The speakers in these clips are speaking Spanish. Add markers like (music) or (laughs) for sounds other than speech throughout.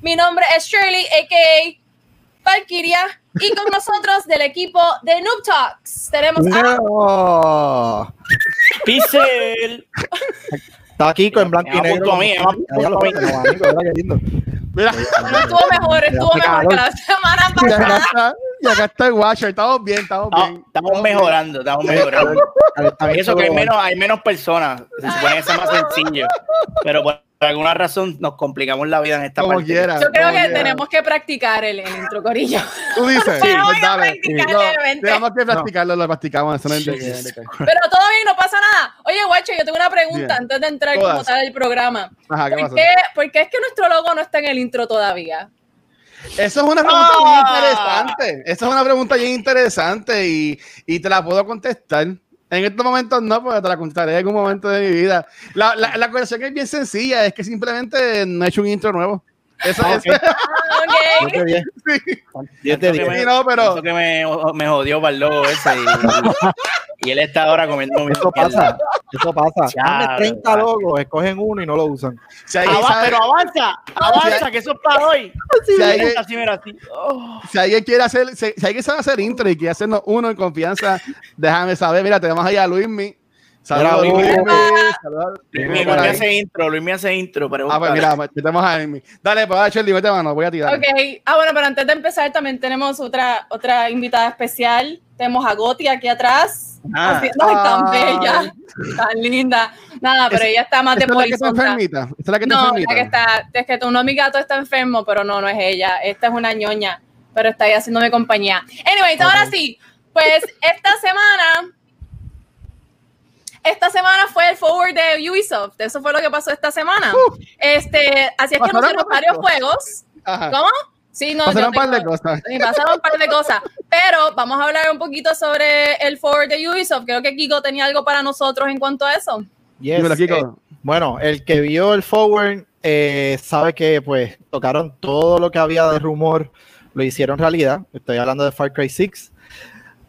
Mi nombre es Shirley, a.k.a. Valkyria, y con (laughs) nosotros del equipo de Noob Talks tenemos a... Pixel. Está aquí con blanco y negro. a a. Mira, estuvo mejor, estuvo mejor que la semana pasada. está, y acá está el Watcher. Estamos bien, estamos bien. Estamos mejorando, estamos mejorando. Eso que hay menos, hay menos personas. Se supone que más sencillo. Pero por alguna razón nos complicamos la vida en esta Como parte. quiera. Yo creo que quiera. tenemos que practicar el, el intro corillo. Tú dices. (laughs) Pero pues dale. practicar No. Tenemos que practicarlo, lo practicamos. Eso no Sí, sí. que- Pero todo bien, no pasa nada. Oye, guacho, yo tengo una pregunta Bien. antes de entrar Todas. como tal al programa. Ajá, ¿qué ¿Por qué, por qué es que nuestro logo no está en el intro todavía? Eso es una pregunta bien Ah. interesante. Esa es una pregunta bien interesante y, y te la puedo contestar. En estos momentos no, porque te la contestaré en algún momento de mi vida. La, la, la cuestión es bien sencilla, es que simplemente no he hecho un intro nuevo. Eso Ah, es. Ah, ok. (laughs) Sí. Digo. diez. Sí, no, pero- Eso que me, me jodió para el logo ese. Y, y él está ahora comiendo mi Eso pasa, eso pasa. Ya, Dame 30 verdad. logos, escogen uno y no lo usan. Si alguien Ava- sabe- pero avanza, avanza, que eso es para hoy. (laughs) si alguien- Así, mira, así. Oh. si alguien quiere hacer, si, si alguien sabe hacer intro y quiere hacernos uno en confianza, (laughs) déjame saber. Mira, tenemos ahí a Luismi. Saludos, Luismi. Luismi. Saludos. Luis, Luismi Luis por me ahí. hace intro, Luis me hace intro, pero Ah, pues mira, metemos a Luismi. Dale, pues a Shelly, vete mano, voy a tirar. Ok, ah bueno, pero antes de empezar también tenemos otra, otra invitada especial. Tenemos a Goti aquí atrás. Ah. ay, tan Ay. bella, tan linda. Nada, pero Es- ella está más de ¿Esta es la que está polizonta. enfermita? ¿Esta es la que está No, la enfermita? que está, es que tu no, mi gato está enfermo, pero no, no es ella. Esta es una ñoña, pero está ahí haciéndome compañía. Anyways, ahora sí, pues esta semana, esta semana fue el forward de Ubisoft. Eso fue lo que pasó esta semana. Este, así es que anunciaron varios juegos. Ajá. ¿Cómo? Sí, no, Pasaron un par de cosas. Sí, pasaron un par de cosas. Pero vamos a hablar un poquito sobre el forward de Ubisoft. Creo que Kiko tenía algo para nosotros en cuanto a eso. Yes, Dímelo, Kiko. eh, bueno, el que vio el forward eh, sabe que pues tocaron todo lo que había de rumor, lo hicieron realidad. Estoy hablando de Far Cry 6.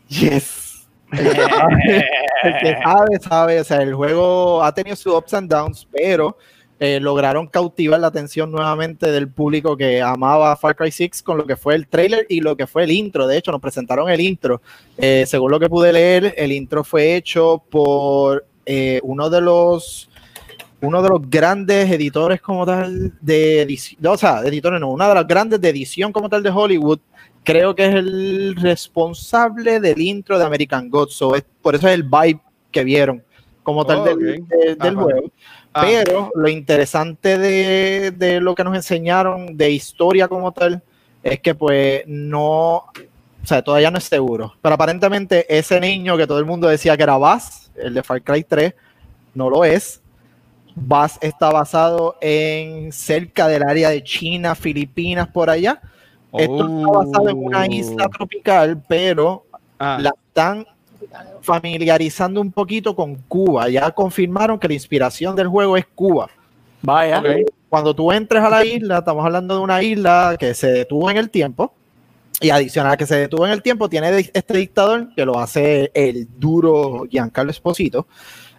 Yes. El que sabe, el que sabe, sabe. O sea, el juego ha tenido sus ups and downs, pero eh, lograron cautivar la atención nuevamente del público que amaba Far Cry 6 con lo que fue el trailer y lo que fue el intro. De hecho, nos presentaron el intro. Eh, según lo que pude leer, el intro fue hecho por eh, uno de los uno de los grandes editores como tal de edición, o sea, editores no, una de las grandes de edición como tal de Hollywood, creo que es el responsable del intro de American Gods, so es, por eso es el vibe que vieron como tal Oh, del, de- del juego. Ah, Pero lo interesante de, de lo que nos enseñaron de historia como tal es que pues no, o sea, todavía no es seguro. Pero aparentemente ese niño que todo el mundo decía que era Bass, el de Far Cry 3, no lo es. Bass está basado en cerca del área de China, Filipinas, por allá. Esto está basado en una isla Oh. tropical, pero ah, la están familiarizando un poquito con Cuba. Ya confirmaron que la inspiración del juego es Cuba. Vaya. Cuando tú entres a la isla, estamos hablando de una isla que se detuvo en el tiempo. Y adicional a que se detuvo en el tiempo, tiene este dictador que lo hace el duro Giancarlo Esposito.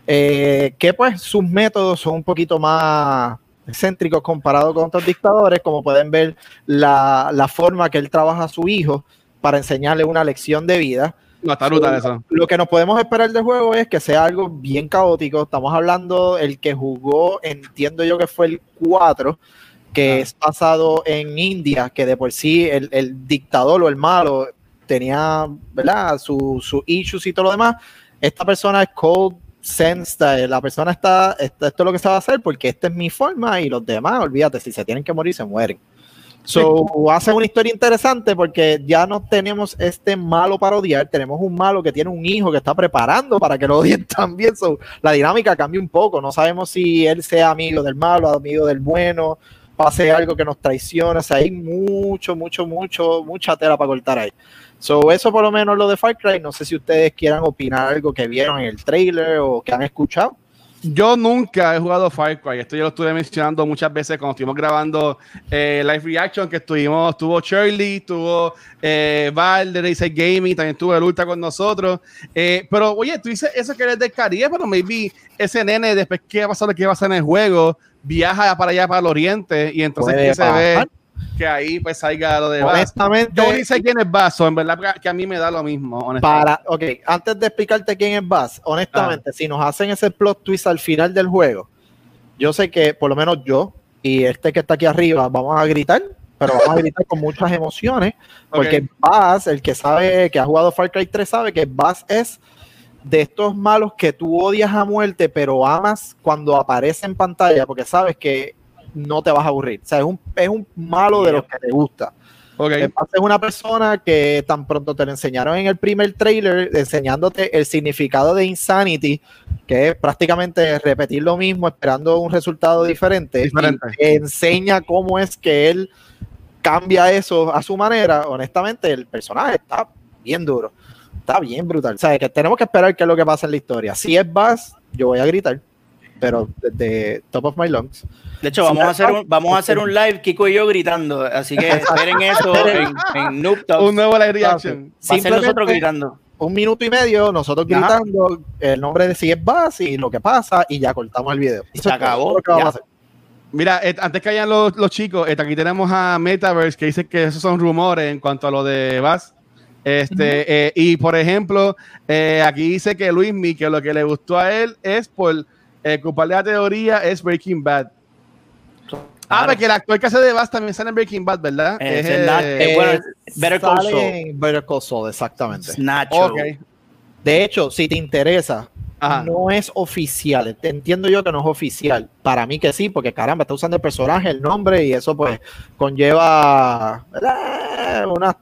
eh, que pues sus métodos son un poquito más excéntricos comparado con otros dictadores, como pueden ver la, la forma que él trabaja a su hijo para enseñarle una lección de vida. No, está brutal eso. Lo que nos podemos esperar del juego es que sea algo bien caótico. Estamos hablando, el que jugó, entiendo yo que fue el 4, que Ah. es basado en India, que de por sí el, el dictador o el malo tenía, ¿verdad? Sus su issues y todo lo demás. Esta persona es Cold Sense, la persona está, esto, esto es lo que se va a hacer porque esta es mi forma y los demás, olvídate, si se tienen que morir, se mueren. So, hace una historia interesante porque ya no tenemos este malo para odiar, tenemos un malo que tiene un hijo que está preparando para que lo odien (laughs) también. So, la dinámica cambia un poco, no sabemos si él sea amigo del malo, amigo del bueno, pase algo que nos traicione. O sea, hay mucho, mucho, mucho, mucha tela para cortar ahí. So, eso por lo menos lo de Far Cry. No sé si ustedes quieran opinar algo que vieron en el trailer o que han escuchado. Yo nunca he jugado Far Cry. Esto yo lo estuve mencionando muchas veces cuando estuvimos grabando eh, Live Reaction, que estuvimos, tuvo Shirley, tuvo eh, Val de Gaming, también tuvo el Ultra con nosotros. Eh, pero oye, tú dices eso que eres del Caribe, pero maybe ese nene, después que va a pasar, qué va a hacer en el juego, viaja para allá, para el Oriente, y entonces se pasar. ve que ahí pues salga lo de Bass. Honestamente, Yo ni sé quién es Basso, en verdad que a mí me da lo mismo, honestamente. para, ok, antes de explicarte quién es Bass, honestamente, si nos hacen ese plot twist al final del juego, yo sé que por lo menos yo y este que está aquí arriba vamos a gritar, pero vamos a gritar con muchas emociones, porque Ok. Bass, el que sabe, que ha jugado Far Cry 3, sabe que Bass es de estos malos que tú odias a muerte, pero amas cuando aparece en pantalla, porque sabes que no te vas a aburrir. O sea, es un, es un malo de los que te gusta. Ok. Paz es una persona que tan pronto te lo enseñaron en el primer trailer, enseñándote el significado de Insanity, que es prácticamente repetir lo mismo esperando un resultado diferente. Diferente. y te enseña cómo es que él cambia eso a su manera. Honestamente, el personaje está bien duro. Está bien brutal. O sea, que tenemos que esperar qué es lo que pasa en la historia. Si es Bass, yo voy a gritar, pero desde top of my lungs. De hecho, vamos a hacer un, vamos a hacer un live, Kiko y yo gritando. Así que esperen eso (laughs) en, en Noob Talks. Un nuevo live reaction. Simplemente- nosotros gritando. un minuto y medio, nosotros Ajá. gritando el nombre de si es Bass y lo que pasa, y ya cortamos el video. Se acabó, todo lo que vamos ya. a hacer. Mira, eh, antes que hayan los, los chicos, eh, aquí tenemos a Metaverse que dice que esos son rumores en cuanto a lo de Bass. Este, eh, y por ejemplo, eh, aquí dice que Luismi, que lo que le gustó a él es por eh, culparle la teoría es Breaking Bad. Ah, porque el actor que hace de Bass también sale en Breaking Bad, ¿verdad? Eh, Es, es Nat- eh, eh, bueno, Better Call Saul. Better Call Saul, exactamente. Nacho. ok. De hecho, si te interesa, Ajá. no es oficial. Entiendo yo que no es oficial. Para mí que sí, porque caramba, está usando el personaje, el nombre, y eso pues conlleva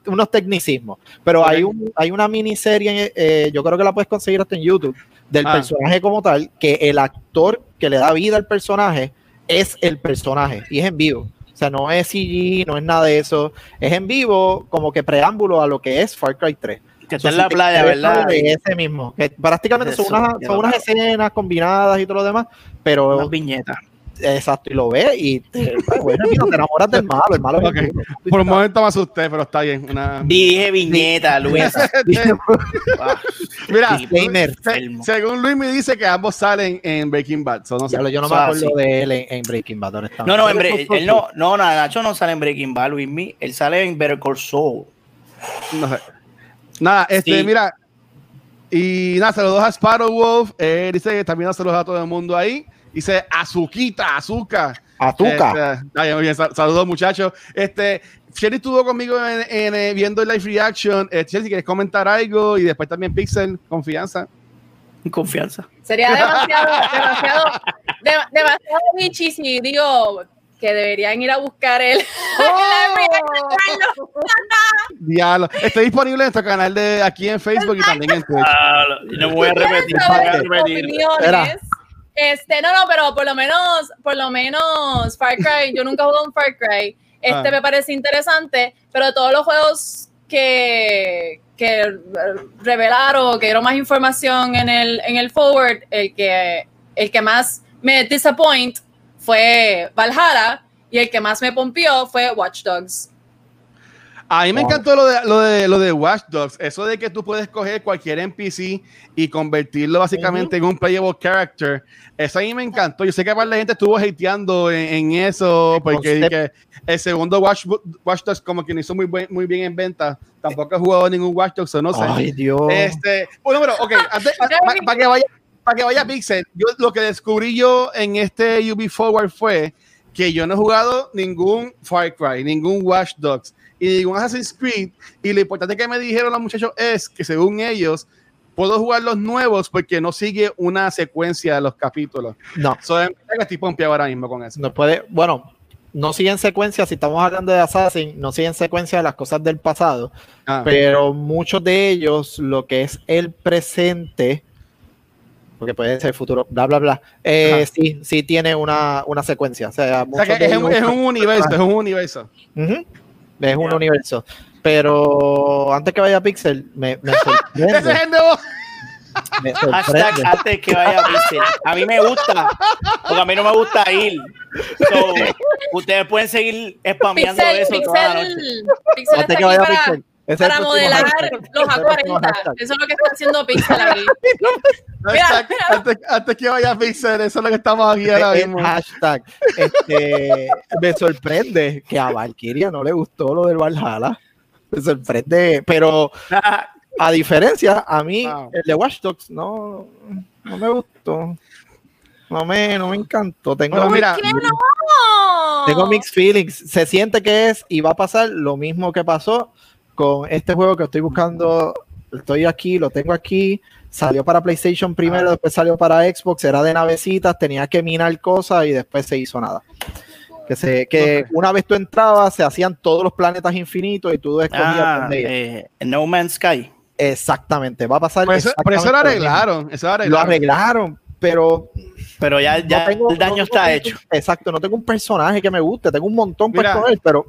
unos tecnicismos. Pero hay, un, hay una miniserie, eh, yo creo que la puedes conseguir hasta en YouTube, del Ah. personaje como tal, que el actor que le da vida al personaje es el personaje y es en vivo. O sea, no es CG, no es nada de eso. Es en vivo, como que preámbulo a lo que es Far Cry 3. Que está en la playa, ¿verdad? ese mismo. Que prácticamente son Eso, unas, son unas escenas combinadas y todo lo demás, pero Unas viñetas. exacto, y lo ves y te, pues, bueno, mira, te enamoras del malo. El malo es Ok. el duro. Por un momento me asusté, pero está bien. Una... Dije viñeta, Luis. (laughs) Ah, Mira, se- según Luis me dice que ambos salen en Breaking Bad. so no sé. Yo no me acuerdo de él en, en Breaking Bad, honestamente. No, no, en él no, no, no, Nacho no sale en Breaking Bad, Luis Mi. Él sale en Better Call Saul. No sé. Nada, este, Sí. mira. Y nada, saludos a Sparrow Wolf. Eh, dice que también saludos a todo el mundo ahí. Dice Azuquita, Azúcar. Azúcar. Este, está bien, muy bien, sal- saludos, muchachos. Este, Sherry estuvo conmigo en, en, eh, viendo el live reaction. Eh, Sherry, si quieres comentar algo y después también Pixel, confianza. Confianza. Sería demasiado, demasiado, de- demasiado bichi si digo que deberían ir a buscar el. (laughs) Diablo. Está disponible en nuestro canal de aquí en Facebook y también en Twitch. Ah, no voy a repetir. Este, no, no, pero por lo menos, por lo menos Far Cry, yo nunca jugado un Far Cry. Este Ah. me parece interesante, pero de todos los juegos que, que revelaron, que dieron más información en el, en el forward, el que, el que más me disappoint fue Valhalla y el que más me pompió fue Watch Dogs. A mí me encantó lo de, lo, de, lo de Watch Dogs, eso de que tú puedes coger cualquier NPC y convertirlo básicamente en un playable character. Eso a mí me encantó. Yo sé que la gente estuvo hateando en, en eso, porque que el segundo Watch, Watch Dogs como que no hizo muy, buen- muy bien en venta. Tampoco he jugado ningún Watch Dogs, o no sé. Ay, Dios. Este, bueno, pero, ok, (laughs) para que vaya, para que vaya Pixel, yo lo que descubrí yo en este UB Forward fue que yo no he jugado ningún Far Cry, ningún Watch Dogs y ningún Assassin's Creed. Y lo importante que me dijeron los muchachos es que según ellos, puedo jugar los nuevos porque no sigue una secuencia de los capítulos. No, So, estoy pompeado ahora mismo con eso. no puede. Bueno, no siguen secuencia. Si estamos hablando de Assassin, no siguen secuencia de las cosas del pasado. Ah, pero muchos de ellos, lo que es el presente, porque puede ser futuro, bla, bla, bla. Eh, sí, sí tiene una, una secuencia. O sea, O sea, que es, un, es un universo, es un universo. Ujú. Es un universo. Pero antes que vaya a Pixel, me, me (laughs) Ese es sorprende. el nuevo. me Hashtag sorprende. antes que vaya a Pixel. A mí me gusta, porque a mí no me gusta ir. So, (laughs) ustedes pueden seguir spameando Pixel, eso toda la noche. Pixel, Pixel Antes que vaya a para, Pixel. Para modelar hashtag. los Ese es el próximo A40. hashtag. Eso es lo que está haciendo Pixel aquí. (laughs) Mira, Hashtag, mira. Antes, antes que vaya a Pixel, eso es lo que estamos aquí ahora Es mismo. hashtag. Este, (laughs) me sorprende que a Valkyria no le gustó lo del Valhalla. Me sorprende, pero a diferencia, a mí Wow. el de Watch Dogs no, no me gustó. No me, no me encantó. Tengo, Bueno, mira, ¿Qué no? tengo mixed feelings. Se siente que es y va a pasar lo mismo que pasó con este juego que estoy buscando. Estoy aquí, lo tengo aquí. Salió para PlayStation primero, después salió para Xbox. Era de navecitas, tenía que minar cosas y después se hizo nada. Que, se, que una vez tú entrabas, se hacían todos los planetas infinitos y tú escogías Ah, eh, No Man's Sky. Exactamente, va a pasar. Por eso, por eso lo arreglaron. Eso lo Lo arreglaron. pero Pero ya, ya no tengo- el daño no está hecho. Exacto, no tengo un personaje que me guste, tengo un montón Mira. para escoger, pero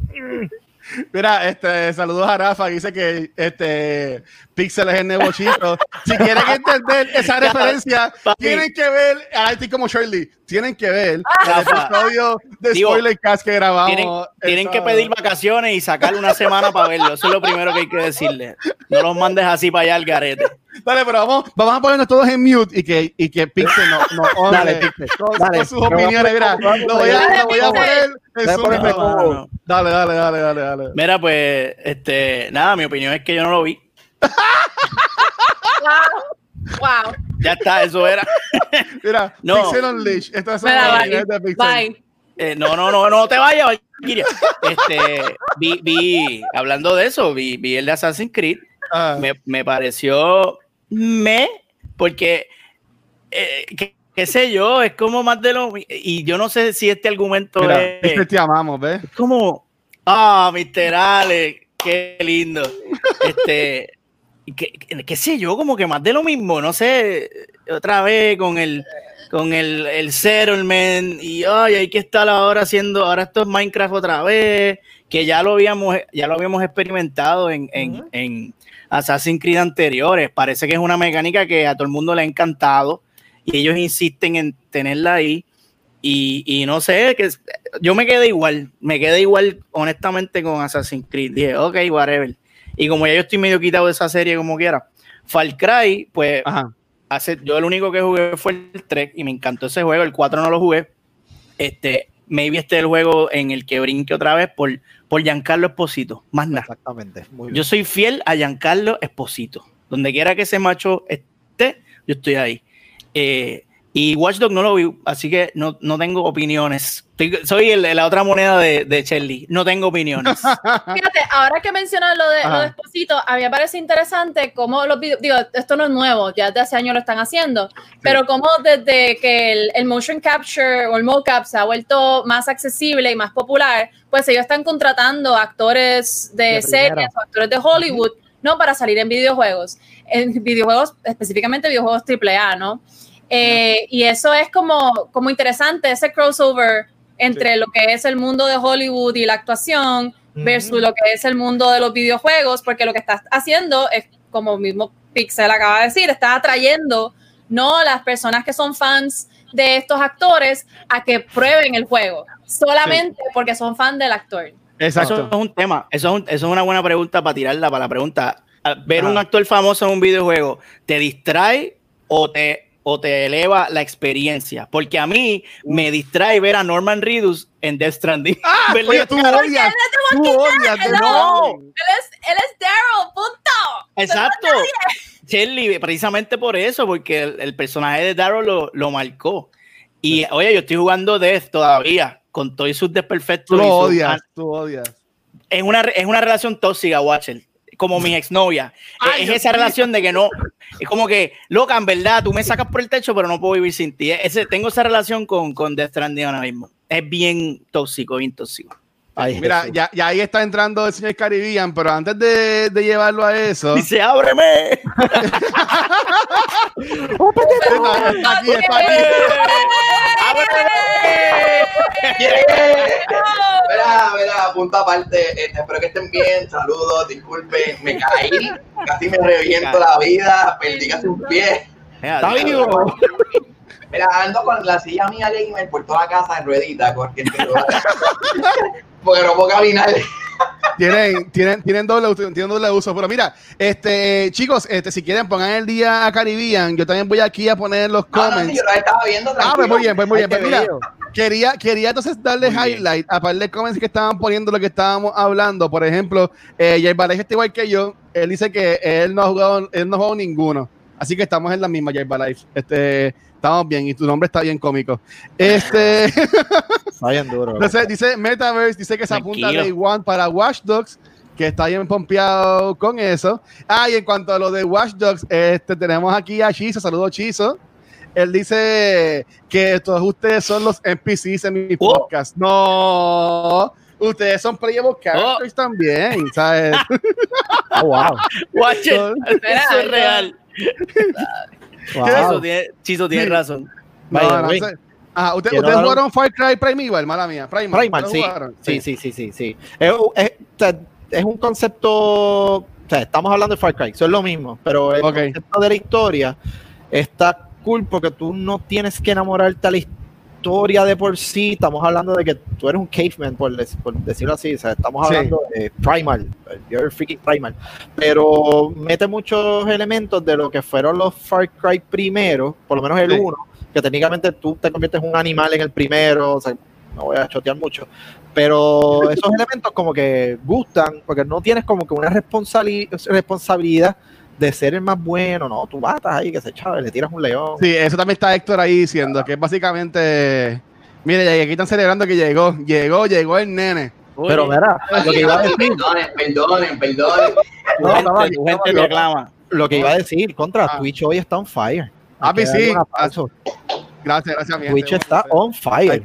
Mira, este, saludos a Rafa, dice que este Pixel es el nuevo chico. Si quieren entender esa (laughs) referencia, tienen que ver, ahora estoy como Shirley, tienen que ver el Rafa, episodio de digo, Spoiler Cast que grabamos. Tienen, tienen el que pedir vacaciones y sacar una semana para verlo. Eso es lo primero que hay que decirle. No los mandes así para allá al garete. Dale, pero vamos, vamos a ponernos todos en mute y que, y que Pixel no, no (laughs) honre Dale, Pixel, con, dale. con sus opiniones. Mira, lo voy a, Dale, lo voy a poner en Dale, No. Dale, dale, dale, dale, dale. Mira, pues, este, nada, mi opinión es que yo no lo vi. (laughs) Wow. Wow. Ya está, eso era. (laughs) Mira, No. Pixel Unleash. Estas son Mira, las bye. opiniones de Pixel. Bye. Eh, no, no, no, no te vayas. Este, vi, vi, hablando de eso, vi, vi el de Assassin's Creed. Ah. Me, me pareció me, porque, eh, qué, qué sé yo, es como más de lo. Y yo no sé si este argumento Mira, es. Pixel, te amamos, ¿ves? Es como, ah, Mr. Alex, qué lindo. (laughs) Este, qué, qué- qué sé yo, como que más de lo mismo, no sé, otra vez con el con el, el settlement y ay, hay que estar ahora haciendo, ahora esto es Minecraft otra vez, que ya lo habíamos, ya lo habíamos experimentado en, en, en Assassin's Creed anteriores. Parece que es una mecánica que a todo el mundo le ha encantado y ellos insisten en tenerla ahí. Y, y no sé, que yo me quedé igual, me quedé igual honestamente con Assassin's Creed. Dije, ok, whatever. Y como ya yo estoy medio quitado de esa serie como quiera, Far Cry, pues Ajá. hace, yo el único que jugué fue el 3 y me encantó ese juego, el 4 no lo jugué. Este, maybe este es el juego en el que brinque otra vez por, por Giancarlo Esposito, más nada. exactamente. Muy bien. Yo soy fiel a Giancarlo Esposito. Donde quiera que ese macho esté, yo estoy ahí. Eh, y Watchdog no lo vi, así que no, no tengo opiniones. Estoy- soy el- la otra moneda de, de Shelly. No tengo opiniones. (laughs) Fíjate, ahora que mencionas lo de, Ajá. lo de Esposito, a mí me parece interesante cómo los videos, digo, esto no es nuevo, ya desde hace años lo están haciendo, pero cómo desde que el, el motion capture o el mocap se ha vuelto más accesible y más popular, pues ellos están contratando actores de, series o actores de Hollywood, ¿no? Para salir en videojuegos, en videojuegos, específicamente videojuegos AAA, ¿no? Eh, y eso es como, como interesante, ese crossover entre lo que es el mundo de Hollywood y la actuación versus lo que es el mundo de los videojuegos, porque lo que estás haciendo es, como mismo Pixel acaba de decir, está atrayendo no las personas que son fans de estos actores a que prueben el juego, solamente porque son fan del actor. Eso Exacto. es un tema. Eso es, un- eso es una buena pregunta para tirarla para la pregunta. A- Ver Ajá. un actor famoso en un videojuego, ¿te distrae o te, o te eleva la experiencia? Porque a mí me distrae ver a Norman Reedus en Death Stranding. Ah, (laughs) oye, tú odias, tú odias nuevo. Él es, él es Daryl, punto. Exacto. Shelly, precisamente por eso, porque el, el personaje de Darrow lo, lo marcó. Y oye, yo estoy jugando Death todavía, con todos sus Tú desperfectos. lo y sus- odias, tú odias. es una, es una relación tóxica, Watcher. Como mi exnovia. Ay, es Dios esa relación de que no. Es como que, loca, en verdad, tú me sacas por el techo, pero no puedo vivir sin ti. Ese, tengo esa relación con, con Death Stranding ahora mismo. Es bien tóxico, bien tóxico. Ay, Mira, ya, ya ahí está entrando el señor Caribbean, pero antes de, de llevarlo a eso. Dice, ábreme. (laughs) Está, está aquí, está aquí. (laughs) Mira, mira, punto aparte, este, espero que estén bien, saludos, disculpen, me caí, casi me reviento la vida, perdí casi un pie. Está vivo. Mira, ando con la silla mía gamer por toda la casa en ruedita, porque, (laughs) porque no puedo caminar. Tienen, tienen, tienen doble uso, tienen doble uso. Pero mira, este, chicos, este, si quieren pongan el día a Caribbean, yo también voy aquí a poner los No, no, comments. yo lo estaba viendo Ah, pues muy bien, pues muy bien. Pues mira, quería, quería entonces darle Muy bien. highlight a par de comments que estaban poniendo lo que estábamos hablando. Por ejemplo, eh, Jay Balay está igual que yo. Él dice que él no ha jugado, él no ha jugado ninguno. Así que estamos en la misma, Jay Balay. Este, estamos bien y tu nombre está bien cómico. Este, (laughs) Está bien duro. entonces dice Metaverse, dice que se apunta. Day One para Watch Dogs, que está bien pompeado con eso. Ah, y en cuanto a lo de Watch Dogs, este, tenemos aquí a Chizo, saludos Chizo. Él dice que todos ustedes son los NPCs en mi Oh. podcast. No, ustedes son playable characters también, ¿sabes? Oh, (laughs) wow. Watch it. Espera, Eso es real. (laughs) Wow. Chizo tiene, Chizo tiene Sí. razón. No, no sé. Ajá, ¿usted- ¿Ustedes un- jugaron Far Cry Primeval? Mala mía. Primal, Primal, ¿Ustedes sí. Sí, sí, sí, sí, sí. Es, un- es- o sea, es un concepto, o sea, estamos hablando de Far Cry, eso es lo mismo, pero el concepto de la historia está cool porque tú no tienes que enamorarte a la historia de por sí, estamos hablando de que tú eres un caveman, por, dec- por decirlo así, o sea, estamos Sí. hablando de Primal, you're freaking Primal, pero mete muchos elementos de lo que fueron los Far Cry primero, por lo menos el Sí. 1, que técnicamente tú te conviertes en un animal en el primero, o sea, no voy a chotear mucho, pero esos (laughs) elementos como que gustan, porque no tienes como que una responsabili- responsabilidad de ser el más bueno, no, tú batas ahí, que se chave, le tiras un león. Sí, eso también está Héctor ahí diciendo que es básicamente. Mire, aquí están celebrando que llegó. Llegó, llegó el nene. Pero mira, lo que iba a decir, Perdonen, perdonen, perdonen. No, gente, tu gente estaba- reclama. lo que iba a decir, contra Ah. Twitch hoy está on fire. Ah, sí, ah. Gracias, gracias, mi Twitch gente. está on fire.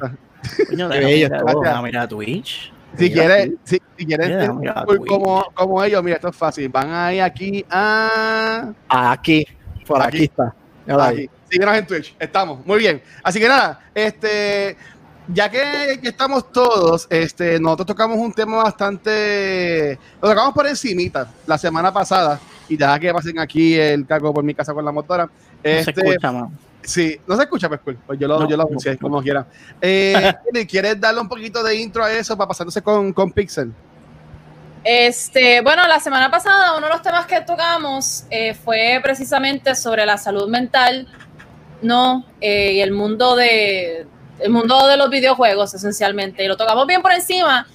Coño, déjame mirar Twitch. Si quieres, si, si quieres mira, como, como ellos, mira, esto es fácil. Van ahí aquí a. Aquí, por aquí, Aquí. está. Aquí. Síguenos en Twitch. Estamos. Muy bien. Así que nada, este. Ya que, que estamos todos, este, nosotros tocamos un tema bastante. Lo tocamos por encimita la semana pasada. Y ya que pasen aquí el caco por mi casa con la motora. No se Este, escucha, man. Sí, no se escucha, pues, cool. Pues yo lo, No, yo lo no, anuncié no. como quiera. Eh, (laughs) ¿Quieres darle un poquito de intro a eso para pasándose con, con Pixel? Este, bueno, la semana pasada uno de los temas que tocamos eh, fue precisamente sobre la salud mental, no, Eh, y el mundo de el mundo de los videojuegos esencialmente. Y lo tocamos bien por encima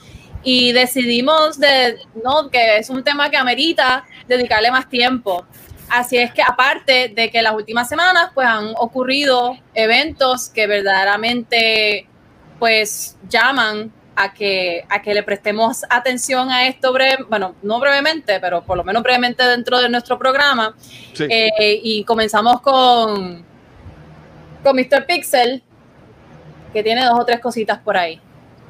y decidimos de no que es un tema que amerita dedicarle más tiempo. Así es que aparte de que las últimas semanas pues han ocurrido eventos que verdaderamente pues llaman a que, a que le prestemos atención a esto breve, bueno, no brevemente, pero por lo menos brevemente dentro de nuestro programa. Sí. Eh, y comenzamos con, con Mr. Pixel, que tiene dos o tres cositas por ahí.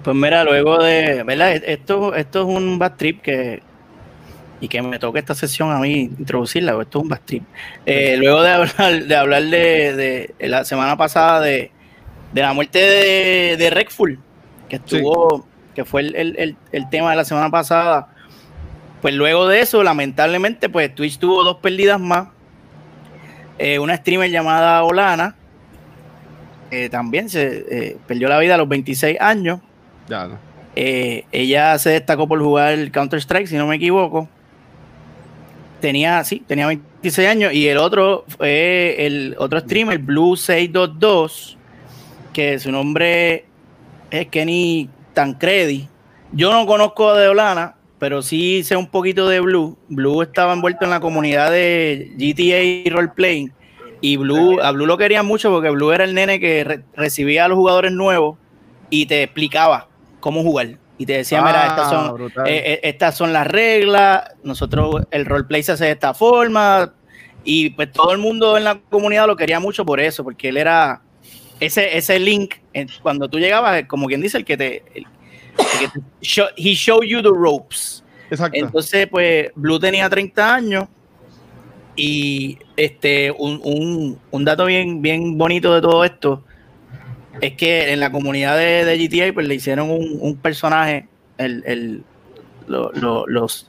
Pues mira, luego de, ¿verdad? Esto, esto es un bad trip que, y que me toca esta sesión a mí introducirla, esto es un trip. Eh, luego de hablar, de hablar de, de la semana pasada de, de la muerte de, de Redfall, que estuvo, que fue el, el- el- tema de la semana pasada, pues luego de eso, lamentablemente, pues Twitch tuvo dos pérdidas más. Eh, una streamer llamada Olana, también se eh, perdió la vida a los 26 años. Ya, no. Ella se destacó por jugar Counter-Strike, si no me equivoco. Tenía, sí, tenía 26 años. Y el otro fue el otro streamer, Blue622, que su nombre es Kenny Tancredi. Yo no conozco de Olana, pero sí sé un poquito de Blue. Blue estaba envuelto en la comunidad de GTA Roleplaying. Y Blue, a Blue lo quería mucho porque Blue era el nene que re- recibía a los jugadores nuevos y te explicaba cómo jugar. Y te decía, mira, estas Ah, son, brutal. eh, eh, estas son las reglas, nosotros el roleplay se hace de esta forma. Y pues todo el mundo en la comunidad lo quería mucho por eso, porque él era ese, ese link, eh, cuando tú llegabas, como quien dice, el que te, el, show- he showed you the ropes. Exacto. Entonces, pues, Blue tenía 30 años y este, un, un- un dato bien, bien bonito de todo esto es que en la comunidad de, de GTA pues, le hicieron un, un personaje, el, el- lo- lo- los,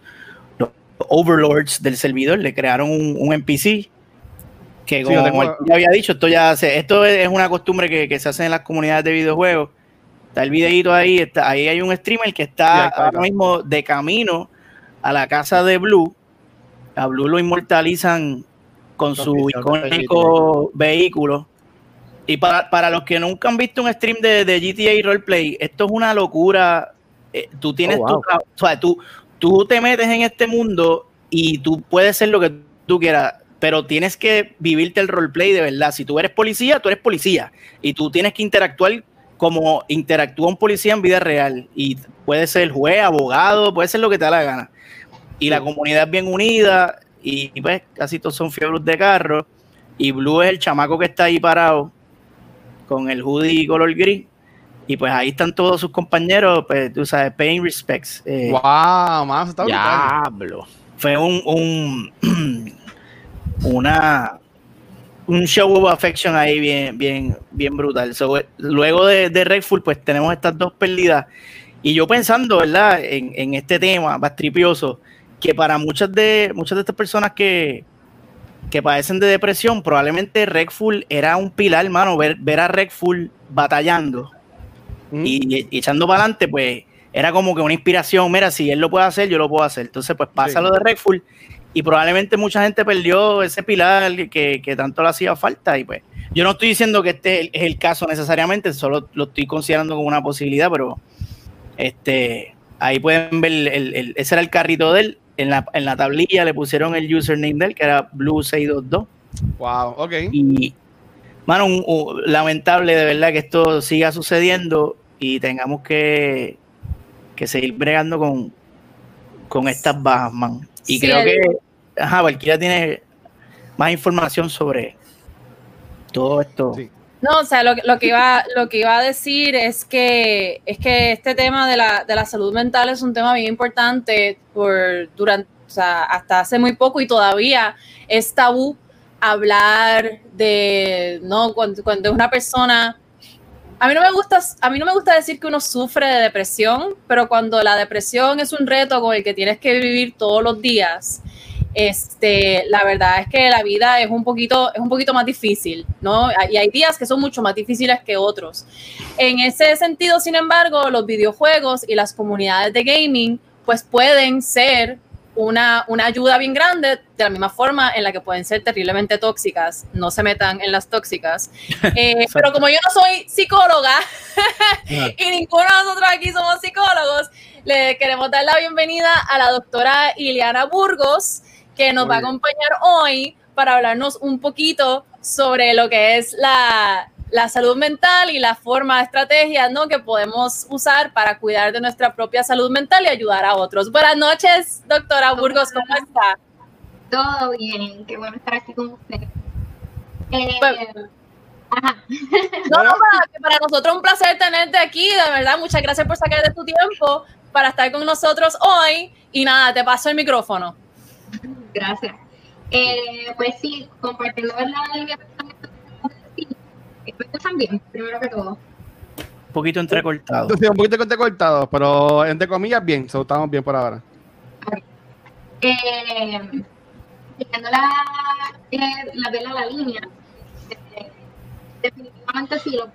los overlords del servidor, le crearon un, un NPC que Sí, como tengo- ya había dicho, esto ya se, esto es una costumbre que, que se hace en las comunidades de videojuegos. Está el videito ahí, está, ahí hay un streamer que Sí, está ahora mismo de camino a la casa de Blue. A Blue lo inmortalizan con su icónico vehículo. Y para, para los que nunca han visto un stream de, de GTA Roleplay, esto es una locura. Eh, tú tienes Oh, wow. o sea, tú, tú te metes en este mundo y tú puedes ser lo que tú quieras, pero tienes que vivirte el roleplay de verdad. Si tú eres policía, tú eres policía y tú tienes que interactuar como interactúa un policía en vida real. Y puede ser juez, abogado, puede ser lo que te da la gana. Y la comunidad es bien unida y, y pues casi todos son fiebres de carro. Y Blue es el chamaco que está ahí parado con el hoodie color gris. Y pues ahí están todos sus compañeros, pues tú sabes, paying respects. Eh, Wow, más está. Diablo. fue un, un (clears throat) una un show of affection ahí bien bien bien brutal So, eh, luego de, de Redfall pues tenemos estas dos pérdidas y yo pensando verdad en, en este tema bastripioso que para muchas de muchas de estas personas que que padecen de depresión probablemente Redfall era un pilar hermano ver, ver a Redfall batallando Mm. y, y echando para adelante, pues era como que una inspiración. Mira, si él lo puede hacer, yo lo puedo hacer. Entonces, pues pasa Sí. lo de Redfall y probablemente mucha gente perdió ese pilar que, que tanto le hacía falta. Y pues, yo no estoy diciendo que este es el caso necesariamente, solo lo estoy considerando como una posibilidad, pero este ahí pueden ver, el, el- ese era el carrito de él. En la, en la tablilla le pusieron el username de él, que era Blue622. Wow, ok. Y, mano, un- un- lamentable de verdad que esto siga sucediendo y tengamos que, que seguir bregando con, con estas bajas, man. Y Sí, creo el- que, ajá, Valkyria tiene más información sobre todo esto. Sí. No, o sea, lo, que- lo que iba, lo que iba a decir es que, es que este tema de la, de la salud mental es un tema bien importante por durante, o sea, hasta hace muy poco y todavía es tabú hablar de, ¿no? Cuando, cuando una persona, a mí no me gusta, a mí no me gusta decir que uno sufre de depresión, pero cuando la depresión es un reto con el que tienes que vivir todos los días, este, la verdad es que la vida es un poquito, es un poquito más difícil, ¿no? Y hay días que son mucho más difíciles que otros. En ese sentido, sin embargo, los videojuegos y las comunidades de gaming, pues pueden ser una, una ayuda bien grande, de la misma forma en la que pueden ser terriblemente tóxicas. No se metan en las tóxicas. (laughs) Eh, pero como yo no soy psicóloga (laughs) y ninguno de nosotros aquí somos psicólogos, le queremos dar la bienvenida a la doctora Iliana Burgos, que nos Muy va a acompañar hoy para hablarnos un poquito sobre lo que es la, la salud mental y la forma de estrategias ¿no? que podemos usar para cuidar de nuestra propia salud mental y ayudar a otros. Buenas noches, doctora Burgos, ¿cómo está? Todo bien, qué bueno estar aquí con ustedes. Eh, Bueno. ajá. No, no, para, para nosotros un placer tenerte aquí, de verdad, muchas gracias por sacar de tu tiempo para estar con nosotros hoy. Y nada, te paso el micrófono. Gracias. Eh, pues sí, compartiendo la línea de sí, ¿Me escuchan bien? Primero que todo. Un poquito entrecortado. Entonces, un poquito de cortado, pero entre comillas, bien. So, estamos bien por ahora. Eh, siguiendo la, eh, la, vela, la línea, eh, definitivamente sí, lo,